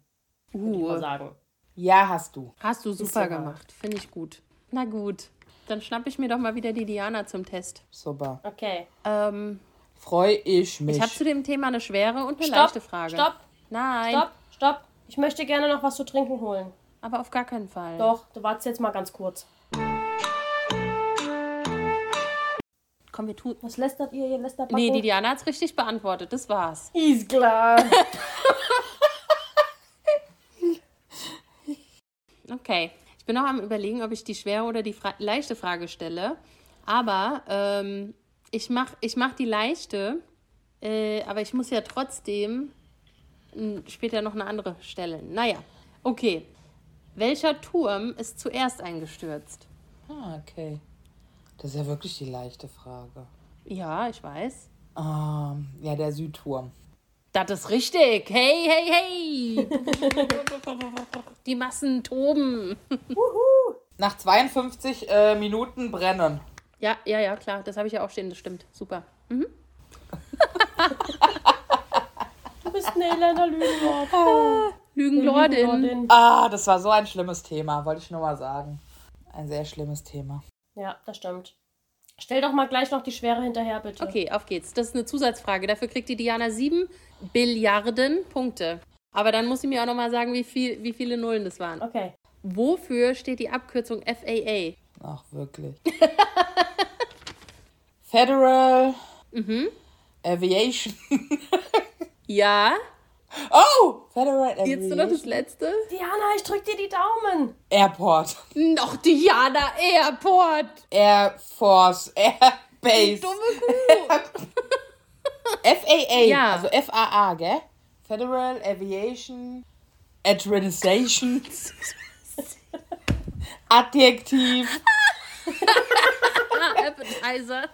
würde ich mal Uh, sagen. Ja, hast du. hast du super wahr. gemacht. Finde ich gut. Na gut. Dann schnapp ich mir doch mal wieder die Diana zum Test. Super. Okay. Ähm, Freue ich mich. ich habe zu dem Thema eine schwere und eine Stopp, leichte Frage. stopp, Nein, stopp, stopp. Ich möchte gerne noch was zu trinken holen. aber auf gar keinen Fall. Doch, du wartest jetzt mal ganz kurz. Komm, wir tun. Was lästert ihr? Ihr lästert Nee, die Diana hat's richtig beantwortet. Das war's. Ist klar. Okay. Ich bin noch am überlegen, ob ich die schwere oder die fra leichte Frage stelle. Aber ähm, ich mache ich mach die leichte. Äh, aber ich muss ja trotzdem später noch eine andere stellen. Naja, okay. Welcher Turm ist zuerst eingestürzt? Ah, okay. Das ist ja wirklich die leichte Frage. Ja, ich weiß. Ähm, ja, der Südturm. Das ist richtig. Hey, hey, hey. Die Massen toben. Nach 52 äh, Minuten brennen. Ja, ja, ja, klar. Das habe ich ja auch stehen. Das stimmt. Super. Du bist eine Elena Lügenwort. Lügenlordin. Lügenlordin. Ah, das war so ein schlimmes Thema, wollte ich nur mal sagen. Ein sehr schlimmes Thema. Ja, das stimmt. Stell doch mal gleich noch die Schwere hinterher, bitte. Okay, auf geht's. Das ist eine Zusatzfrage. Dafür kriegt die Diana sieben Billiarden Punkte. Aber dann muss sie mir auch noch mal sagen, wie, viel, wie viele Nullen das waren. Okay. Wofür steht die Abkürzung FAA? Ach, wirklich. Federal Aviation. Ja? Oh! Federal Aviation. Jetzt nur noch das letzte? Diana, ich drück dir die Daumen. Airport. Noch Diana Airport. Air Force. Air Base. Dumme Kuh. FAA. Ja. Also FAA, gell? Federal Aviation Administration. Adjektiv. Appetizer.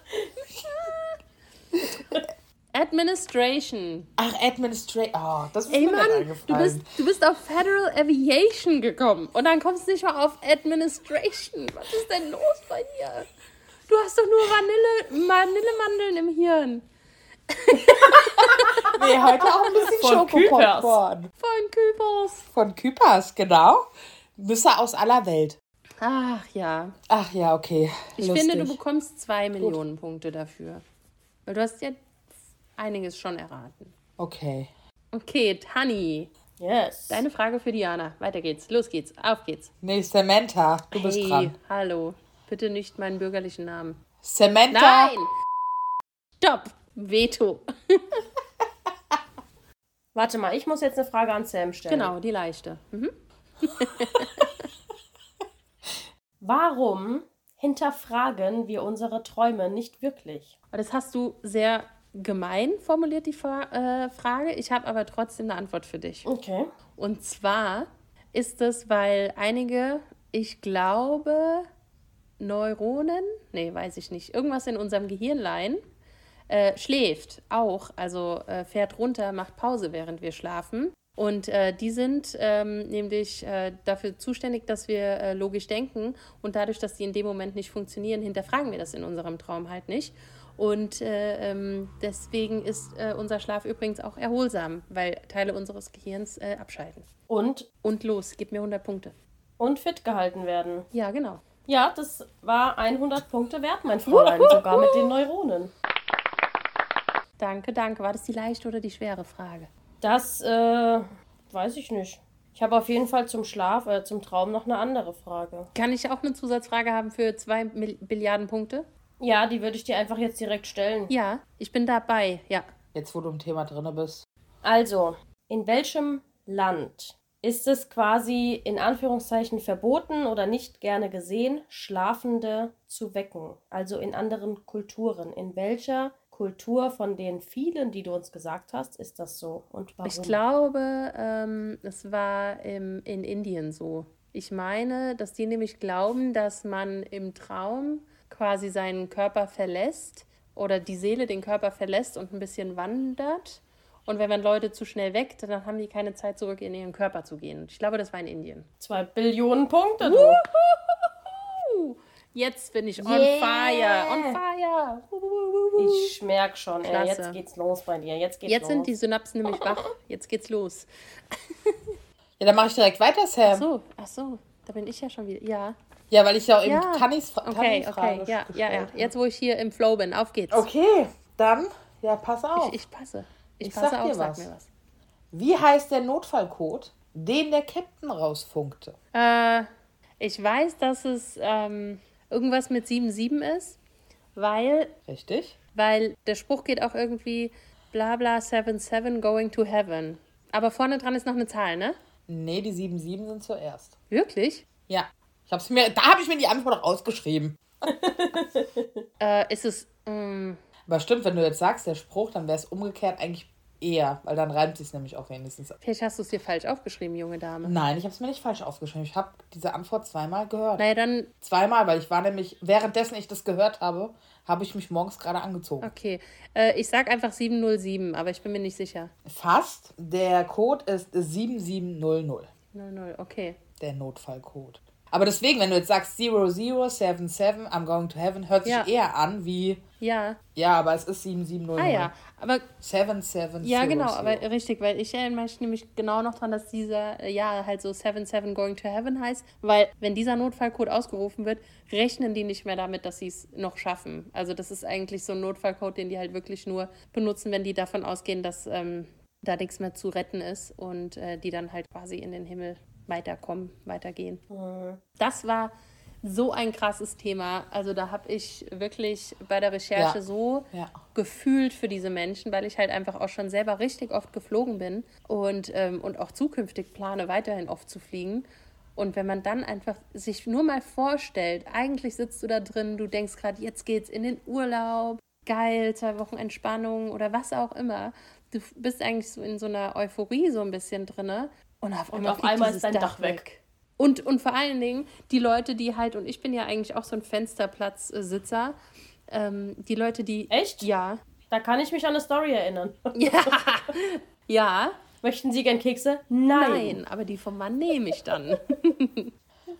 Administration. Ach, Administration. Oh, das ist Ey mir Mann, du eingefallen. bist, du bist auf Federal Aviation gekommen und dann kommst du nicht mal auf Administration. Was ist denn los bei dir? Du hast doch nur Vanille, Vanillemandeln im Hirn. Nee, heute auch ein bisschen Von Schokopopcorn. Von Kübers. Von Kypers, genau. Nüsse aus aller Welt. Ach ja. Ach ja, okay. Ich Lustig. finde, du bekommst zwei Millionen Punkte dafür. Weil du hast ja einiges schon erraten. Okay. Okay, Tani. Yes. Deine Frage für Diana. Weiter geht's. Los geht's. Auf geht's. Nee, Samantha, du bist hey, dran. hallo. Bitte nicht meinen bürgerlichen Namen. Samantha. Nein! Stopp! Veto. Warte mal, ich muss jetzt eine Frage an Sam stellen. Genau, die leichte. Mhm. Warum hinterfragen wir unsere Träume nicht wirklich? Das hast du sehr gemein formuliert, die Fra äh, Frage. Ich habe aber trotzdem eine Antwort für dich. Okay. Und zwar ist es, weil einige, ich glaube, Neuronen, nee, weiß ich nicht, irgendwas in unserem Gehirnlein äh, schläft auch, also äh, fährt runter, macht Pause, während wir schlafen. Und äh, die sind ähm, nämlich äh, dafür zuständig, dass wir äh, logisch denken. Und dadurch, dass die in dem Moment nicht funktionieren, hinterfragen wir das in unserem Traum halt nicht. Und äh, ähm, deswegen ist äh, unser Schlaf übrigens auch erholsam, weil Teile unseres Gehirns äh, abschalten. Und, Und los, gib mir 100 Punkte. und fit gehalten werden. Ja, genau. Ja, das war 100 Punkte wert, mein Fräulein, sogar mit den Neuronen. Danke, danke. War das die leichte oder die schwere Frage? Das, äh, weiß ich nicht. Ich habe auf jeden Fall zum Schlaf, äh, zum Traum noch eine andere Frage. Kann ich auch eine Zusatzfrage haben für zwei Mil Billiarden Punkte? Ja, die würde ich dir einfach jetzt direkt stellen. Ja, ich bin dabei, ja. Jetzt, wo du im Thema drin bist. Also, in welchem Land ist es quasi in Anführungszeichen verboten oder nicht gerne gesehen, Schlafende zu wecken? Also in anderen Kulturen. In welcher Kultur von den vielen, die du uns gesagt hast, ist das so? Und warum? Ich glaube, ähm, es war im, in Indien so. Ich meine, dass die nämlich glauben, dass man im Traum quasi seinen Körper verlässt oder die Seele den Körper verlässt und ein bisschen wandert. Und wenn man Leute zu schnell weckt, dann haben die keine Zeit, zurück in ihren Körper zu gehen. Ich glaube, das war in Indien. Zwei Billionen Punkte, du. Jetzt bin ich on Yeah. fire, on fire. Ich merk schon, ey, jetzt geht's los bei dir. Jetzt geht's Jetzt los. sind die Synapsen nämlich wach. Jetzt geht's los. Ja, dann mache ich direkt weiter, Sam. Ach so, ach so, da bin ich ja schon wieder. Ja. Ja, weil ich ja eben Ja. Tannys, Fra Okay, Tannys okay, ja, ja, ja. Jetzt, wo ich hier im Flow bin, auf geht's. Okay, dann, ja, pass auf. Ich, ich passe. Ich, Ich passe sag auf, dir sag was. mir was. Wie heißt der Notfallcode, den der Captain rausfunkte? Äh, ich weiß, dass es ähm, irgendwas mit 77 ist, weil, Richtig? weil der Spruch geht auch irgendwie bla bla 77 going to heaven. Aber vorne dran ist noch eine Zahl, ne? Nee, die 77 sind zuerst. Wirklich? Ja. Ich hab's mir, da habe ich mir die Antwort auch ausgeschrieben. Äh, ist es. ähm, Aber stimmt, wenn du jetzt sagst, der Spruch, dann wäre es umgekehrt eigentlich eher, weil dann reimt sich nämlich auch wenigstens. vielleicht hast du es dir falsch aufgeschrieben, junge Dame. Nein, ich habe es mir nicht falsch aufgeschrieben. Ich habe diese Antwort zweimal gehört. Naja, dann, Zweimal, weil ich war nämlich, währenddessen ich das gehört habe, habe ich mich morgens gerade angezogen. okay. Äh, ich sag einfach 707, aber ich bin mir nicht sicher. Fast. Der Code ist 7700. 00, okay. Der Notfallcode. Aber deswegen, wenn du jetzt sagst 0077, I'm going to heaven, hört sich Ja. eher an wie, Ja. ja, aber es ist 7700. Ah ja, aber 7700. Ja, genau, aber richtig, weil ich erinnere mich nämlich genau noch dran, dass dieser, äh, ja, halt so 77 Going to Heaven heißt, weil wenn dieser Notfallcode ausgerufen wird, rechnen die nicht mehr damit, dass sie es noch schaffen. Also das ist eigentlich so ein Notfallcode, den die halt wirklich nur benutzen, wenn die davon ausgehen, dass ähm, da nichts mehr zu retten ist und äh, die dann halt quasi in den Himmel weiterkommen, weitergehen. Das war so ein krasses Thema. Also da habe ich wirklich bei der Recherche Ja. so Ja. gefühlt für diese Menschen, weil ich halt einfach auch schon selber richtig oft geflogen bin und, ähm, und auch zukünftig plane, weiterhin oft zu fliegen. Und wenn man dann einfach sich nur mal vorstellt, eigentlich sitzt du da drin, du denkst gerade, jetzt geht's in den Urlaub, geil, zwei Wochen Entspannung oder was auch immer. Du bist eigentlich so in so einer Euphorie so ein bisschen drinne und auf einmal, auf fliegt einmal ist dein Dach weg. Und, und vor allen Dingen die Leute, die halt, und ich bin ja eigentlich auch so ein Fensterplatzsitzer, ähm, die Leute, die. Echt? Ja. Da kann ich mich an eine Story erinnern. Ja. ja. Möchten Sie gern Kekse? Nein. Nein, aber die vom Mann nehme ich dann.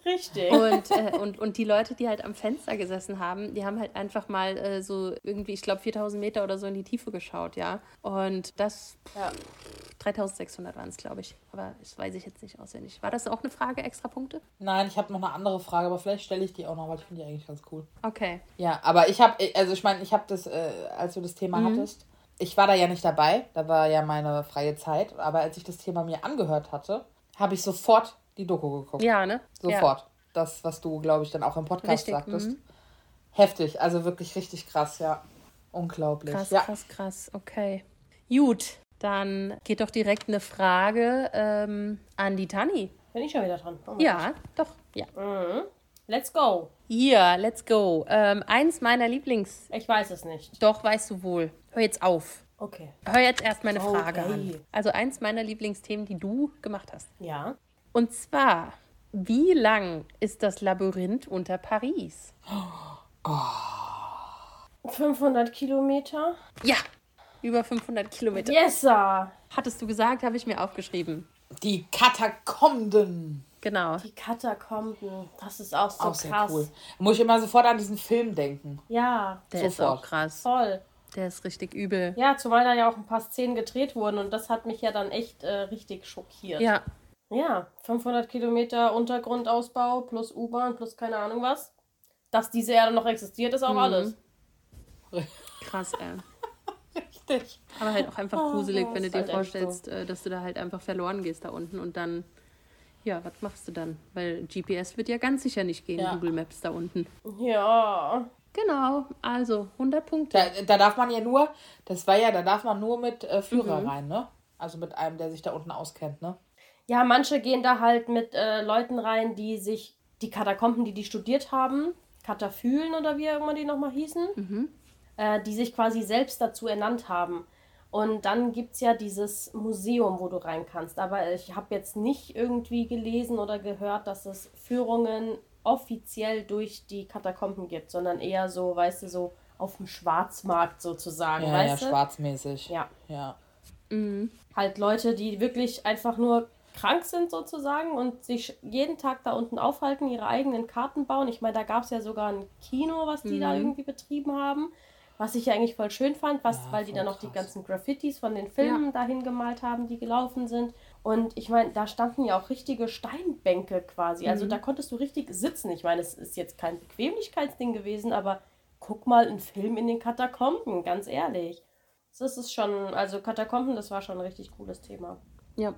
Richtig. Und, äh, und, und die Leute, die halt am Fenster gesessen haben, die haben halt einfach mal äh, so irgendwie, ich glaube, 4000 Meter oder so in die Tiefe geschaut, ja. Und das, Ja. 3600 waren es, glaube ich. Aber das weiß ich jetzt nicht auswendig. War das auch eine Frage, extra Punkte? Nein, ich habe noch eine andere Frage, aber vielleicht stelle ich die auch noch, weil ich finde die eigentlich ganz cool. Okay. Ja, aber ich habe, also ich meine, ich habe das, äh, als du das Thema Mhm. hattest, ich war da ja nicht dabei, da war ja meine freie Zeit, aber als ich das Thema mir angehört hatte, habe ich sofort die Doku geguckt. Ja, ne? Sofort. Das, was du, glaube ich, dann auch im Podcast Richtig, sagtest. mhm. Heftig, also wirklich richtig krass, ja. Unglaublich. Ja. Krass, ja. krass, krass. Okay. Gut, dann geht doch direkt eine Frage ähm, an die Tanni. Bin ich schon wieder dran. Oh Ja, doch, ja. Gott. Let's go. Hier, let's go. Ähm, eins meiner Lieblings... Ich weiß es nicht. Doch, weißt du wohl. Hör jetzt auf. Okay. Hör jetzt erst meine Frage Okay. an. Also eins meiner Lieblingsthemen, die du gemacht hast. Ja. Und zwar, wie lang ist das Labyrinth unter Paris? 500 Kilometer. Ja, über 500 Kilometer. Yes, sir. Hattest du gesagt, habe ich mir aufgeschrieben. Die Katakomben. Genau. Die Katakomben. Das ist auch so Auch sehr krass. cool. Muss ich immer sofort an diesen Film denken. Ja, Der ist Sofort. auch krass. voll. Der ist richtig übel. Ja, zumal da ja auch ein paar Szenen gedreht wurden und das hat mich ja dann echt äh, richtig schockiert. Ja, Ja, 500 Kilometer Untergrundausbau plus U-Bahn plus keine Ahnung was. Dass diese Erde noch existiert, ist auch Mhm. alles. krass, ey. Richtig. Aber halt auch einfach gruselig, wenn du dir halt vorstellst, äh, dass du da halt einfach verloren gehst da unten und dann Ja, was machst du dann? Weil GPS wird ja ganz sicher nicht gehen, Ja. Google Maps da unten. Ja. Genau, also 100 Punkte. Da, da darf man ja nur, das war ja, da darf man nur mit äh, Führer rein, ne? Also mit einem, der sich da unten auskennt, ne? Ja, manche gehen da halt mit äh, Leuten rein, die sich, die Katakomben, die die studiert haben, Kataphylen oder wie auch immer die nochmal hießen, äh, die sich quasi selbst dazu ernannt haben. Und dann gibt es ja dieses Museum, wo du rein kannst. Aber ich habe jetzt nicht irgendwie gelesen oder gehört, dass es Führungen offiziell durch die Katakomben gibt, sondern eher so, weißt du, so auf dem Schwarzmarkt sozusagen, Ja, ja, weißt du? schwarzmäßig. Ja. Ja. halt Leute, die wirklich einfach nur krank sind sozusagen und sich jeden Tag da unten aufhalten, ihre eigenen Karten bauen. Ich meine, da gab es ja sogar ein Kino, was die da irgendwie betrieben haben, was ich ja eigentlich voll schön fand, was, Ja, weil die dann noch die krass. ganzen Graffitis von den Filmen dahin gemalt haben, die gelaufen sind. Und ich meine, da standen ja auch richtige Steinbänke quasi. Also da konntest du richtig sitzen. Ich meine, es ist jetzt kein Bequemlichkeitsding gewesen, aber guck mal einen Film in den Katakomben, ganz ehrlich. Das ist schon, also Katakomben, das war schon ein richtig cooles Thema. Ja.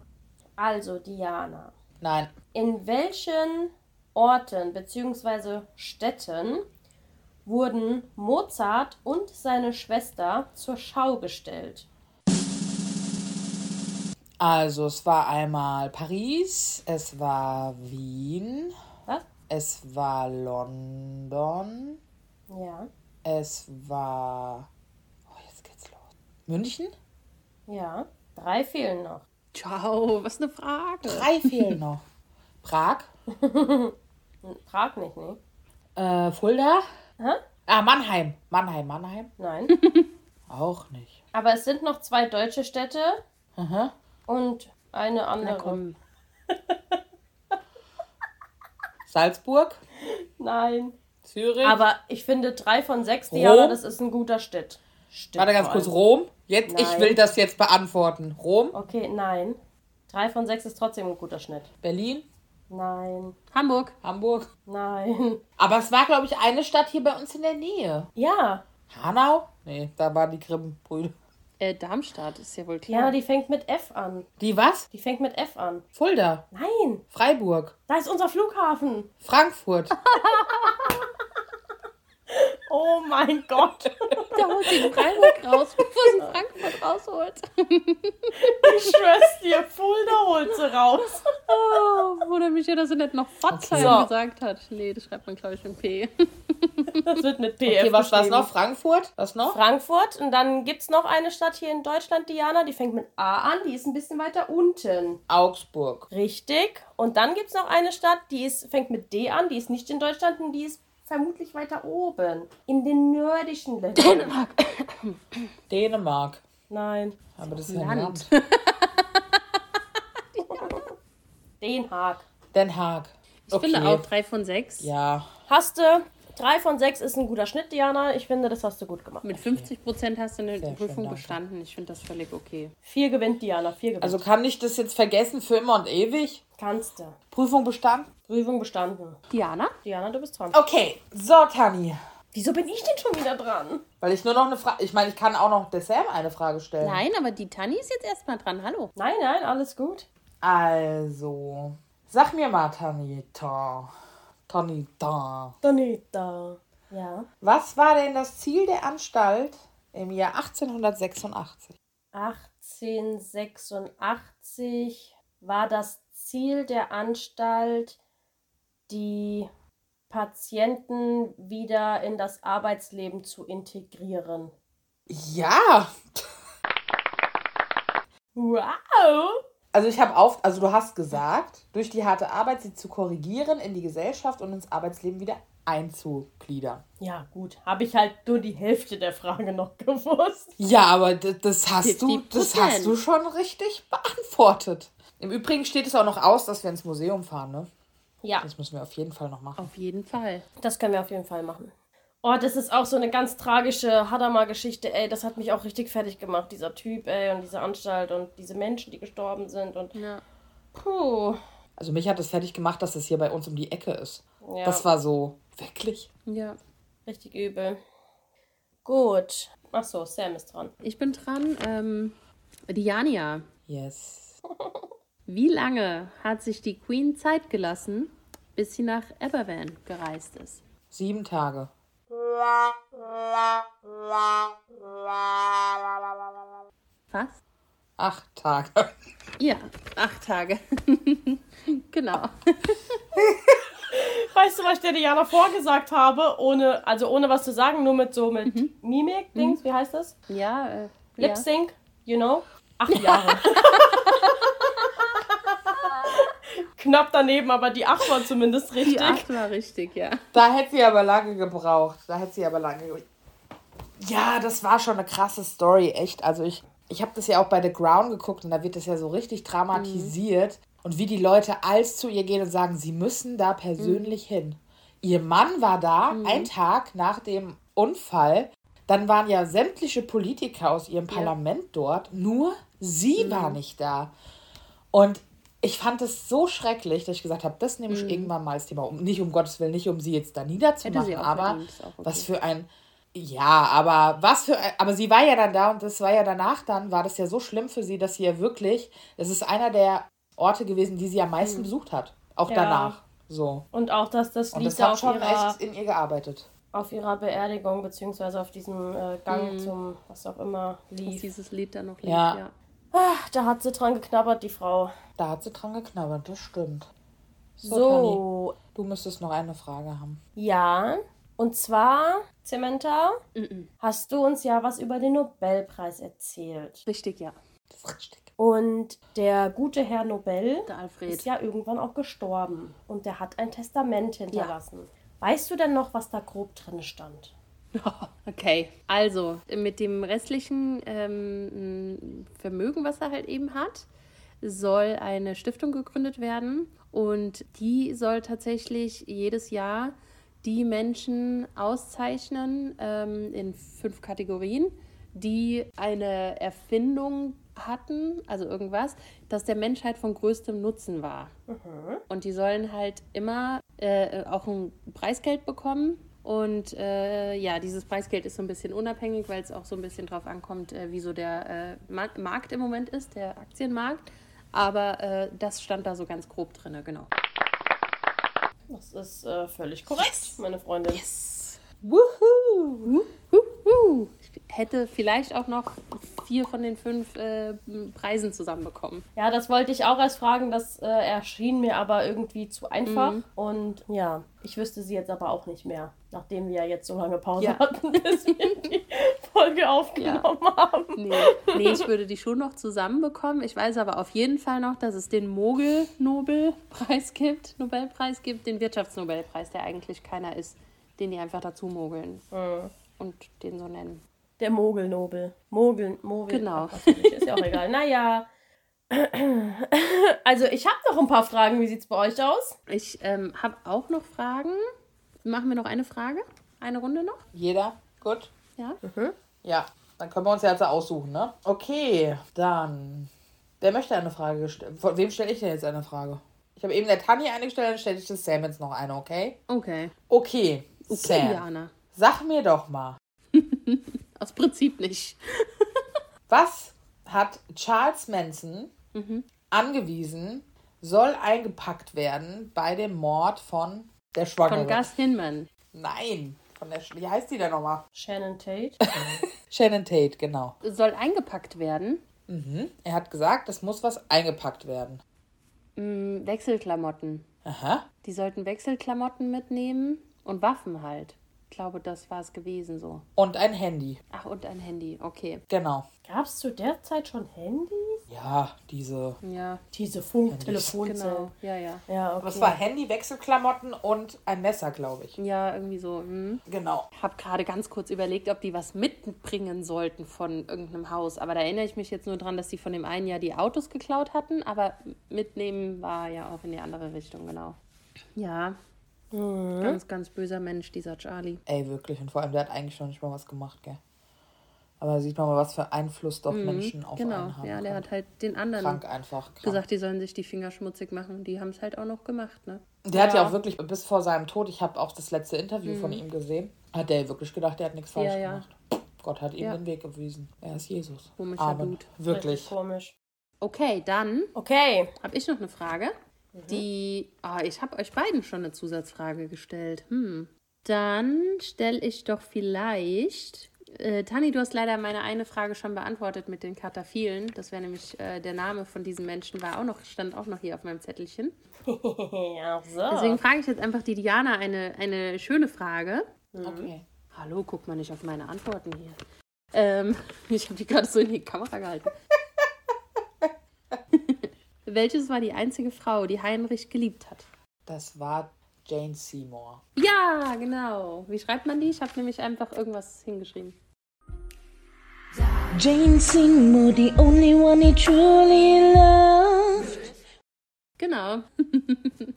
Also, Diana, Nein. in welchen Orten bzw. Städten wurden Mozart und seine Schwester zur Schau gestellt? Also, es war einmal Paris, es war Wien, Was? es war London, Ja, es war. Oh, jetzt geht's los. München? ja. Drei fehlen noch. Ciao, was eine Frage. Drei fehlen noch. Prag, Prag nicht, ne? äh, Fulda. Hä? Ah, Mannheim. Mannheim, Mannheim. Nein. Auch nicht. Aber es sind noch zwei deutsche Städte Aha. und eine Na andere. komm. Salzburg, Nein. Zürich. Aber ich finde drei von sechs, Diana, das ist ein guter Stitt. Stitt Warte ganz vor kurz, allem. Rom. Jetzt, ich Nein. will das jetzt beantworten. Rom, Okay, nein. Drei von sechs ist trotzdem ein guter Schnitt. Berlin, Nein, Hamburg. Hamburg. nein. Aber es war, glaube ich, eine Stadt hier bei uns in der Nähe. Ja, Hanau? Nee, da waren die Grimm-Brüder. Äh, Darmstadt ist ja wohl klar. Diana, die fängt mit F an. Die was? Die fängt mit F an. Fulda, Nein, Freiburg, da ist unser Flughafen. Frankfurt. Oh mein Gott. Der holt den Freiburg raus, bevor sie Frankfurt rausholt. Ich schwör's dir, Fulda holt sie raus. Oh, wundert mich ja, dass er nicht noch Pforzheim So. gesagt hat. Nee, das schreibt man, glaube ich, mit P. Das wird mit PF Okay, was geschrieben. noch? Frankfurt? Was noch? Frankfurt. Und dann gibt's noch eine Stadt hier in Deutschland, Diana, die fängt mit A an. Die ist ein bisschen weiter unten. Augsburg. Richtig. Und dann gibt's noch eine Stadt, die ist, fängt mit D an. Die ist nicht in Deutschland und die ist vermutlich weiter oben. In den nördischen Ländern. Dänemark. Dänemark. Nein. Aber das ist ein Land. Land. Den Haag. Den Haag. Ich finde auch drei von sechs. Ja. Hast du. Drei von sechs ist ein guter Schnitt, Diana. Ich finde, das hast du gut gemacht. Mit 50 Prozent hast du eine Sehr schön, Prüfung danke. bestanden. Ich finde das völlig okay. Vier gewinnt, Diana. Vier gewinnt. Also kann ich das jetzt vergessen für immer und ewig? kannst du. Prüfung bestanden? Prüfung bestanden. Diana? Diana, du bist dran. Okay, so Tani. Wieso bin ich denn schon wieder dran? Weil ich nur noch eine Frage. Ich meine, ich kann auch noch der Sam eine Frage stellen. Nein, aber die Tani ist jetzt erstmal dran. Hallo. Nein, nein, alles gut. Also, sag mir mal, Tanita. Tanita. Donita. Ja. Was war denn das Ziel der Anstalt im Jahr 1886? 1886 war das Ziel der Anstalt, die Patienten wieder in das Arbeitsleben zu integrieren. Ja, Wow! Also ich habe auf, also du hast gesagt, durch die harte Arbeit sie zu korrigieren, in die Gesellschaft und ins Arbeitsleben wieder einzugliedern. Ja, gut. Habe ich halt nur die Hälfte der Frage noch gewusst. Ja, aber das hast du, 50%. das hast du schon richtig beantwortet. Im Übrigen steht es auch noch aus, dass wir ins Museum fahren, ne? Ja, Das müssen wir auf jeden Fall noch machen. Auf jeden Fall. das können wir auf jeden Fall machen. Oh, das ist auch so eine ganz tragische Hadamar-Geschichte, ey. Das hat mich auch richtig fertig gemacht, dieser Typ, ey, und diese Anstalt und diese Menschen, die gestorben sind und. Ja. Puh. Also mich hat es fertig gemacht, dass es hier bei uns um die Ecke ist. Ja. Das war so, wirklich? Ja. Richtig übel. Gut. Ach so, Sam ist dran. Ich bin dran. Ähm, Diania. Yes. Wie lange hat sich die Queen Zeit gelassen, bis sie nach Aberwan gereist ist? Sieben Tage. Was? Acht Tage. Ja, acht Tage. genau. Weißt du, was ich dir Diana vorgesagt habe, ohne, also ohne was zu sagen, nur mit so mit Mimik-Dings, wie heißt das? Ja, äh, Lip ja. Sync, you know? Acht Jahre. Knapp daneben, aber die acht war zumindest richtig. Die acht war richtig, ja. Da hätte sie aber lange gebraucht. Da hätte sie aber lange gebraucht. Ja, das war schon eine krasse Story, echt. Also ich, ich habe das ja auch bei The Crown geguckt und da wird das ja so richtig dramatisiert. Und wie die Leute als zu ihr gehen und sagen, sie müssen da persönlich hin. Ihr Mann war da, ein Tag nach dem Unfall. Dann waren ja sämtliche Politiker aus ihrem Parlament dort. Nur sie war nicht da. Und ich fand es so schrecklich, dass ich gesagt habe, das nehme ich irgendwann mal als Thema um. Nicht um Gottes Willen, nicht um sie jetzt da Hätte niederzumachen, sie auch aber okay. was für ein. Ja, aber was für ein. Aber sie war ja dann da und das war ja danach dann, war das ja so schlimm für sie, dass sie ja wirklich. Das ist einer der Orte gewesen, die sie am meisten besucht hat. Auch Ja. danach. So. Und auch, dass das Und Lied das da hat auf schon ihrer, echt in ihr gearbeitet. auf ihrer Beerdigung, beziehungsweise auf diesem äh, Gang zum, was auch immer, Dass lief. dieses Lied dann noch lief, Ja. ja. Ach, da hat sie dran geknabbert, die Frau. Da hat sie dran geknabbert, das stimmt. So, So, Tani, du müsstest noch eine Frage haben. ja. Und zwar, Samantha, hast du uns ja was über den Nobelpreis erzählt. Richtig, ja. Das ist richtig. Und der gute Herr Nobel Der Alfred. ist ja irgendwann auch gestorben. Und der hat ein Testament hinterlassen. Weißt du denn noch, was da grob drin stand? Okay, also mit dem restlichen ähm, Vermögen, was er halt eben hat, soll eine Stiftung gegründet werden und die soll tatsächlich jedes Jahr die Menschen auszeichnen ähm, in fünf Kategorien, die eine Erfindung hatten, also irgendwas, das der Menschheit von größtem Nutzen war. Und die sollen halt immer äh, auch ein Preisgeld bekommen. Und äh, ja, dieses Preisgeld ist so ein bisschen unabhängig, weil es auch so ein bisschen drauf ankommt, äh, wie so der äh, Markt, im Moment ist, der Aktienmarkt. Aber äh, das stand da so ganz grob drin, genau. Das ist äh, völlig korrekt, meine Freundin. Wuhu! Huhu. Ich hätte vielleicht auch noch vier von den fünf äh, Preisen zusammenbekommen. Ja, das wollte ich auch erst fragen. Das äh, erschien mir aber irgendwie zu einfach. Und ja, ich wüsste sie jetzt aber auch nicht mehr, nachdem wir jetzt so lange Pause Ja. hatten, bis wir die Folge aufgenommen haben. Nee, nee, ich würde die schon noch zusammenbekommen. Ich weiß aber auf jeden Fall noch, dass es den Mogel-Nobelpreis gibt, Nobelpreis gibt, den Wirtschaftsnobelpreis, der eigentlich keiner ist, den die einfach dazu mogeln und den so nennen. Der Mogelnobel. Mogel, Mogel. Genau. Ach, Ist ja auch egal. Naja. Also, ich habe noch ein paar Fragen. Wie sieht's bei euch aus? Ich ähm, habe auch noch Fragen. Machen wir noch eine Frage? Eine Runde noch? Jeder? Gut? Ja? Ja, dann können wir uns ja jetzt aussuchen, ne? Okay, dann. Wer möchte eine Frage stellen? Von wem stelle ich denn jetzt eine Frage? Ich habe eben der Tanja eine gestellt, dann stelle ich das Sam jetzt noch eine, okay? Okay. Okay, Okay, Sam. Jana. Sag mir doch mal, Aus Prinzip nicht. was hat Charles Manson angewiesen, soll eingepackt werden bei dem Mord von der Schwangeren? Von Gus Hinman. Nein, von der Sch Wie heißt die denn nochmal? Shannon Tate. Shannon Tate, genau. Soll eingepackt werden. Er hat gesagt, es muss was eingepackt werden. Mm, Wechselklamotten. Aha. Die sollten Wechselklamotten mitnehmen und Waffen halt. Ich glaube, das war es gewesen so. Und ein Handy. Ach, und ein Handy. Okay. Genau. Gab es zu der Zeit schon Handys? Ja, diese. Ja, Diese Funk, Telefonzellen. genau. Ja, ja. Ja, okay. Was war Handy, Wechselklamotten und ein Messer, glaube ich. Ja, irgendwie so. Hm. Genau. Ich habe gerade ganz kurz überlegt, ob die was mitbringen sollten von irgendeinem Haus. Aber da erinnere ich mich jetzt nur dran, dass die von dem einen Jahr die Autos geklaut hatten. Aber mitnehmen war ja auch in die andere Richtung, genau. Ja. Ganz, ganz böser Mensch, dieser Charlie. Ey, wirklich. Und vor allem, der hat eigentlich noch nicht mal was gemacht, gell? Aber da sieht man mal, was für Einfluss doch Menschen auf Genau. einen haben. Ja, der kann. hat halt den anderen Krank einfach. Krank. gesagt, die sollen sich die Finger schmutzig machen. Die haben es halt auch noch gemacht, ne? Der hat ja auch wirklich bis vor seinem Tod, ich habe auch das letzte Interview von ihm gesehen, hat der wirklich gedacht, der hat nichts falsch Mhm. Ja, ja. gemacht. Gott hat ihm Ja. den Weg gewiesen. Er ist Jesus. Komischer Amen. Dude. Wirklich. Richtig komisch. Okay, dann Okay. habe ich noch eine Frage. Die, ah, ich habe euch beiden schon eine Zusatzfrage gestellt. Hm. Dann stelle ich doch vielleicht. Äh, Tani, du hast leider meine eine Frage schon beantwortet mit den Kataphilen. Das wäre nämlich äh, der Name von diesem Menschen, war auch noch, stand auch noch hier auf meinem Zettelchen. Ja, so. Deswegen frage ich jetzt einfach die Diana eine, eine schöne Frage. Okay. Hallo, guck mal nicht auf meine Antworten hier. Ähm, ich habe die gerade so in die Kamera gehalten. Welches war die einzige Frau, die Heinrich geliebt hat? Das war Jane Seymour. Ja, genau. Wie schreibt man die? Ich habe nämlich einfach irgendwas hingeschrieben. Jane Seymour, the only one he truly loved. Genau.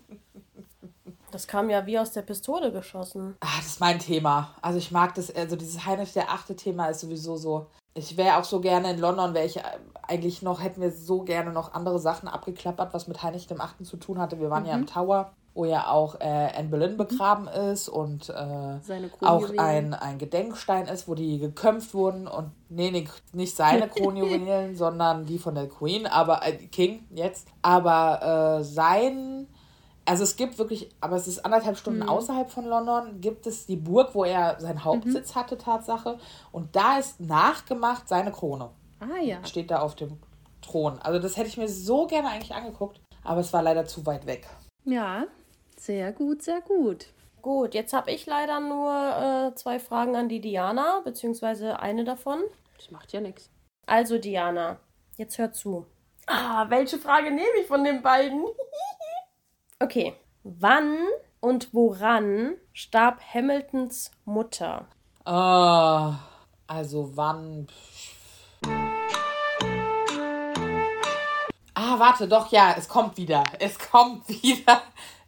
Das kam ja wie aus der Pistole geschossen. Ah, das ist mein Thema. Also ich mag das, also dieses Heinrich der Achte Thema ist sowieso so. Ich wäre auch so gerne in London, wäre ich äh, eigentlich noch, hätten wir so gerne noch andere Sachen abgeklappert, was mit Heinrich dem Achten zu tun hatte. Wir waren ja im Tower, wo ja auch äh, Anne Boleyn begraben ist und äh, auch ein, ein Gedenkstein ist, wo die geköpft wurden und nee, nee nicht seine Kronjuwelen, sondern die von der Queen, aber äh, King jetzt. Aber äh, sein also es gibt wirklich, aber es ist anderthalb Stunden Mhm. außerhalb von London, gibt es die Burg, wo er seinen Hauptsitz Mhm. hatte, Tatsache. Und da ist nachgemacht seine Krone. Ah ja. Steht da auf dem Thron. Also das hätte ich mir so gerne eigentlich angeguckt, aber es war leider zu weit weg. Ja, sehr gut, sehr gut. Gut, jetzt habe ich leider nur äh, zwei Fragen an die Diana, beziehungsweise eine davon. Das macht ja nichts. Also Diana, jetzt hör zu. Ah, welche Frage nehme ich von den beiden? okay. Wann und woran starb Hamiltons Mutter? Ah, also wann. Ah, warte, doch, ja, es kommt wieder. Es kommt wieder.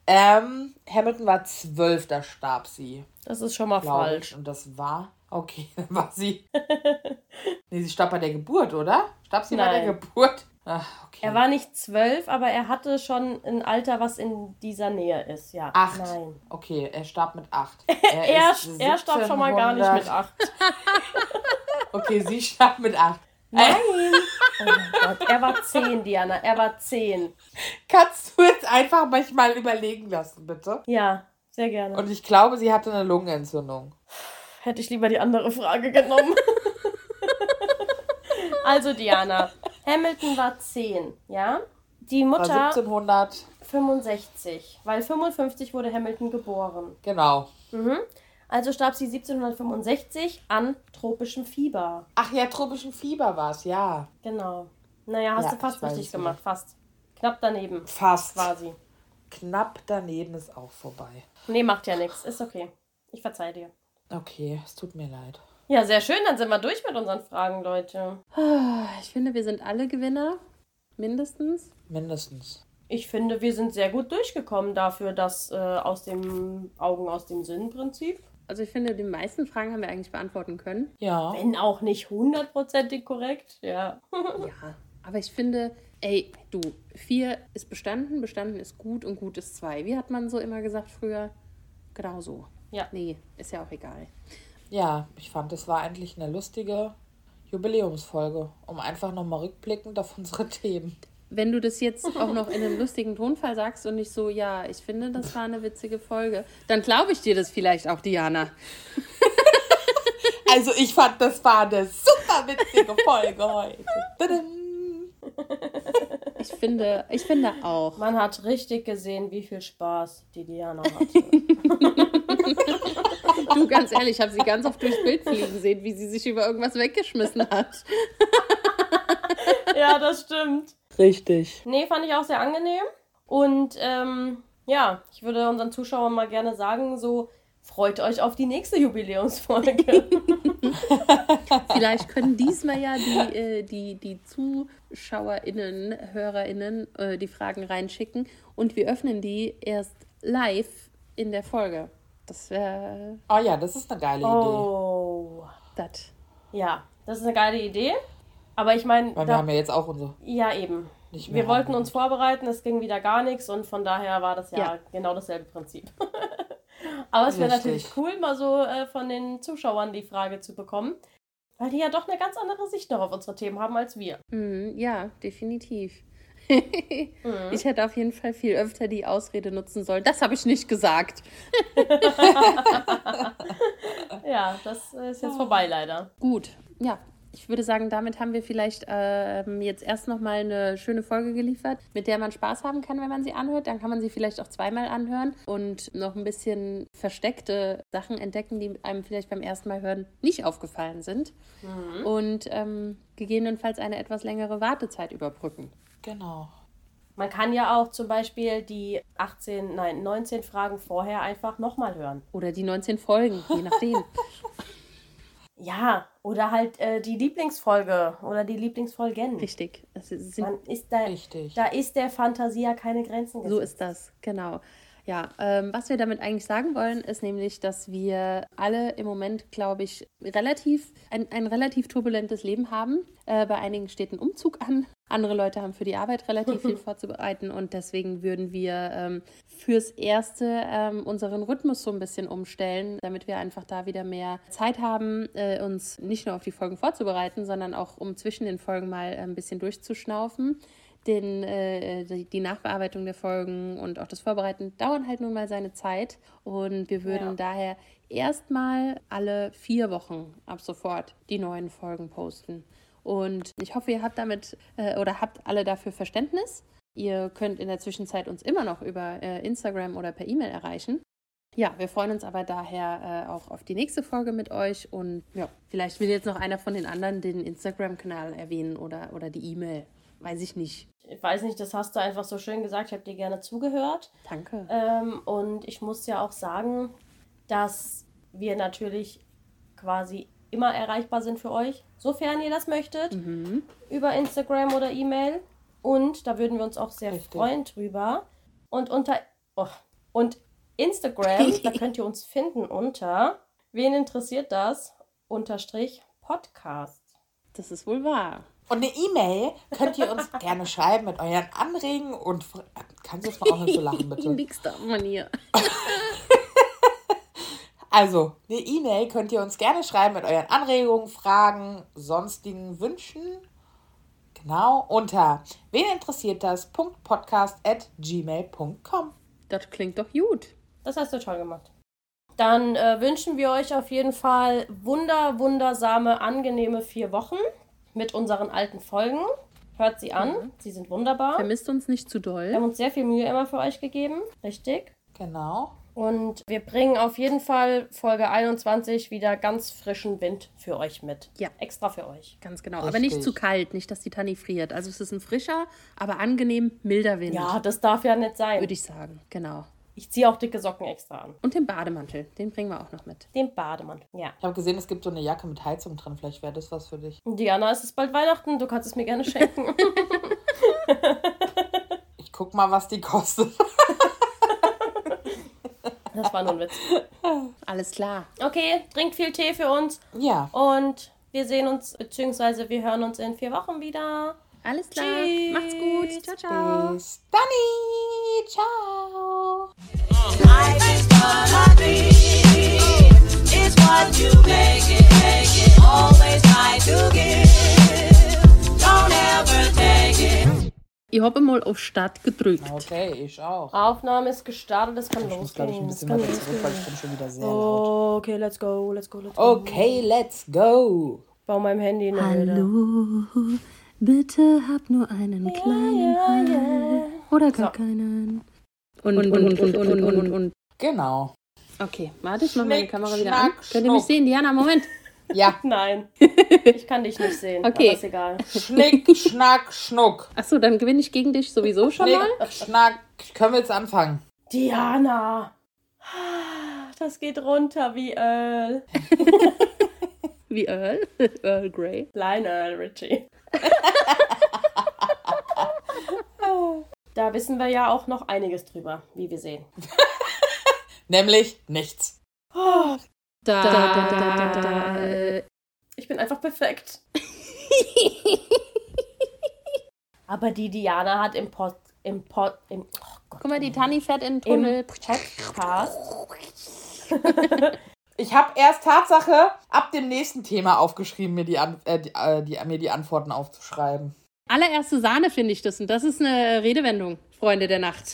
Ähm, Hamilton war zwölf, da starb sie. Das ist schon mal falsch. ich. Und das war. Okay, war sie. nee, sie starb bei der Geburt, oder? Starb sie bei der Nein. Geburt? Ach, okay. Er war nicht zwölf, aber er hatte schon ein Alter, was in dieser Nähe ist. Ja. acht. Nein. Okay, er starb mit acht. Er, ist er starb schon mal gar nicht 1700 mit acht. Okay, sie starb mit acht. Nein. Oh mein Gott, er war zehn, Diana. Er war zehn. Kannst du jetzt einfach manchmal überlegen lassen, bitte? Ja, sehr gerne. Und ich glaube, sie hatte eine Lungenentzündung. Hätte ich lieber die andere Frage genommen. also, Diana. Hamilton war 10, ja? Die War Mutter 1700, 65, weil 55 wurde Hamilton geboren. genau. Also starb sie 1765 an tropischem Fieber. Ach ja, tropischen Fieber war es, ja. Genau. Naja, hast Ja, du fast richtig gemacht, fast. Knapp daneben Fast. war sie. Knapp daneben ist auch vorbei. Nee, macht ja nichts. Ist okay. Ich verzeih dir. Okay, es tut mir leid. Ja, sehr schön. Dann sind wir durch mit unseren Fragen, Leute. Ich finde, wir sind alle Gewinner. Mindestens. Mindestens. Ich finde, wir sind sehr gut durchgekommen dafür, dass äh, aus dem Augen, aus dem Sinn-Prinzip. Also ich finde, die meisten Fragen haben wir eigentlich beantworten können. Ja. Wenn auch nicht hundertprozentig korrekt, ja. Ja, aber ich finde, ey, du, vier ist bestanden, bestanden ist gut und gut ist zwei. Wie hat man so immer gesagt früher? Genau so. Ja. Nee, ist ja auch egal. Ja, ich fand, es war eigentlich eine lustige Jubiläumsfolge, um einfach nochmal rückblickend auf unsere Themen. Wenn du das jetzt auch noch in einem lustigen Tonfall sagst und nicht so, ja, ich finde, das war eine witzige Folge, dann glaube ich dir das vielleicht auch, Diana. Also ich fand, das war eine super witzige Folge heute. Tadam. Ich finde, ich finde auch. Man hat richtig gesehen, wie viel Spaß die Diana hatte. Du, ganz ehrlich, ich habe sie ganz oft durchs Bild fliegen sehen, wie sie sich über irgendwas weggeschmissen hat. ja, das stimmt. Richtig. Nee, fand ich auch sehr angenehm. Und ähm, ja, ich würde unseren Zuschauern mal gerne sagen, so freut euch auf die nächste Jubiläumsfolge. Vielleicht können diesmal ja die, äh, die, die ZuschauerInnen, HörerInnen äh, die Fragen reinschicken und wir öffnen die erst live in der Folge. Das wäre Oh ja, das ist eine geile Idee. oh. das. Ja, das ist eine geile Idee. Aber ich meine, Weil wir haben ja jetzt auch unsere. ja eben. Wir wollten uns vorbereiten, es ging wieder gar nichts und von daher war das ja, Ja. genau dasselbe Prinzip. Aber es wäre natürlich cool, mal so äh, von den Zuschauern die Frage zu bekommen. Weil die ja doch eine ganz andere Sicht noch auf unsere Themen haben als wir. Mhm, ja, definitiv. Mhm. Ich hätte auf jeden Fall viel öfter die Ausrede nutzen sollen. Das habe ich nicht gesagt. Ja, das ist jetzt vorbei leider. Gut, ja. Ich würde sagen, damit haben wir vielleicht ähm, jetzt erst nochmal eine schöne Folge geliefert, mit der man Spaß haben kann, wenn man sie anhört. Dann kann man sie vielleicht auch zweimal anhören und noch ein bisschen versteckte Sachen entdecken, die einem vielleicht beim ersten Mal hören nicht aufgefallen sind. Und ähm, gegebenenfalls eine etwas längere Wartezeit überbrücken. Genau. Man kann ja auch zum Beispiel die 18, nein, 19 Fragen vorher einfach nochmal hören. Oder die 19 Folgen, je nachdem. Ja, oder halt äh, die Lieblingsfolge oder die Lieblingsfolgen. Richtig. Es sind Man ist da, Richtig. da ist der Fantasie ja keine Grenzen So gesetzt. ist das, genau. Ja, ähm, was wir damit eigentlich sagen wollen, ist nämlich, dass wir alle im Moment, glaube ich, relativ ein, ein relativ turbulentes Leben haben. Äh, bei einigen steht ein Umzug an. Andere Leute haben für die Arbeit relativ viel vorzubereiten und deswegen würden wir ähm, fürs Erste ähm, unseren Rhythmus so ein bisschen umstellen, damit wir einfach da wieder mehr Zeit haben, äh, uns nicht nur auf die Folgen vorzubereiten, sondern auch um zwischen den Folgen mal ein bisschen durchzuschnaufen den, äh, die, die Nachbearbeitung der Folgen und auch das Vorbereiten dauern halt nun mal seine Zeit. Und wir würden Ja. daher erstmal alle vier Wochen ab sofort die neuen Folgen posten. Und ich hoffe, ihr habt damit äh, oder habt alle dafür Verständnis. Ihr könnt in der Zwischenzeit uns immer noch über äh, Instagram oder per E-Mail erreichen. Ja, wir freuen uns aber daher äh, auch auf die nächste Folge mit euch. Und ja, vielleicht will jetzt noch einer von den anderen den Instagram-Kanal erwähnen oder, oder die E-Mail. Weiß ich nicht. Ich weiß nicht, das hast du einfach so schön gesagt. Ich habe dir gerne zugehört. Danke. Ähm, und ich muss ja auch sagen, dass wir natürlich quasi immer erreichbar sind für euch, sofern ihr das möchtet, über Instagram oder E-Mail. Und da würden wir uns auch sehr Richtig. freuen drüber. Und unter oh, und Instagram, da könnt ihr uns finden unter wen interessiert das? Unterstrich Podcast. Das ist wohl wahr. Und eine E-Mail könnt ihr uns gerne schreiben mit euren Anregen und kannst du jetzt mal auch nicht so lachen, bitte? Nix darf man hier. Also, eine E-Mail könnt ihr uns gerne schreiben mit euren Anregungen, Fragen, sonstigen Wünschen. Genau, unter wen interessiert das? Podcast at gmail.com. Das klingt doch gut. Das hast du toll gemacht. Dann äh, wünschen wir euch auf jeden Fall wunder, wundersame, angenehme vier Wochen mit unseren alten Folgen. Hört sie an, sie sind wunderbar. Vermisst uns nicht zu Wir doll. haben uns sehr viel Mühe immer für euch gegeben, richtig. Genau. Und wir bringen auf jeden Fall Folge 21 wieder ganz frischen Wind für euch mit. Ja. Extra für euch. Ganz genau. Aber nicht Richtig. zu kalt, nicht, dass die Tanni friert. Also es ist ein frischer, aber angenehm milder Wind. Ja, das darf ja nicht sein. Würde ich sagen. Genau. Ich ziehe auch dicke Socken extra an. Und den Bademantel, den bringen wir auch noch mit. Den Bademann. Ja. Ich habe gesehen, es gibt so eine Jacke mit Heizung drin. Vielleicht wäre das was für dich. Diana, es ist bald Weihnachten. Du kannst es mir gerne schenken. Ich guck mal, was die kostet. das war nur ein Witz. Alles klar. Okay, trinkt viel Tee für uns. Ja. Und wir sehen uns, beziehungsweise wir hören uns in vier Wochen wieder. Alles klar. Tschüss. Macht's gut. Ciao, ciao. Bis dann. Ciao. Life is what I be. It's what you make it, make it. Always try to give. Don't ever take it. Ich habe mal auf Start gedrückt. Okay, ich auch. Aufnahme ist gestartet, es kann Ich muss, glaube ich, losgehen. ein bisschen weiter zurück, weil ich losgehen. bin schon wieder sehr laut. Okay, let's go, let's go, let's go. Okay, let's go. Bau meinem Handy eine Höhle. Hallo, bitte hab nur einen kleinen Ja, ja. oder gar So. keinen. Und, und, und, und, und, und, und, und. Genau. Okay, warte, ich mach meine Kamera wieder schnack, an. Könnt ihr mich sehen? Diana, Moment. Ja. Nein, ich kann dich nicht sehen. Okay. Aber ist egal. Schnick, schnack, schnuck. Achso, dann gewinne ich gegen dich sowieso schon Schnick, mal. schnack. Können wir jetzt anfangen? Diana! Das geht runter wie Earl. Wie Earl. Earl Grey. Lionel Richie. Da wissen wir ja auch noch einiges drüber, wie wir sehen. Nämlich nichts. Da, da, da, da, da, da, äh, Ich bin einfach perfekt. Aber die Diana hat im Pod, im Pod, im oh Gott, Guck mal, die Tanni fährt in den im Tunnel. Podcast Ich habe erst Tatsache ab dem nächsten Thema aufgeschrieben, mir die, An äh, die, äh, die, mir die Antworten aufzuschreiben. Allererste Sahne finde ich das und das ist eine Redewendung, Freunde der Nacht.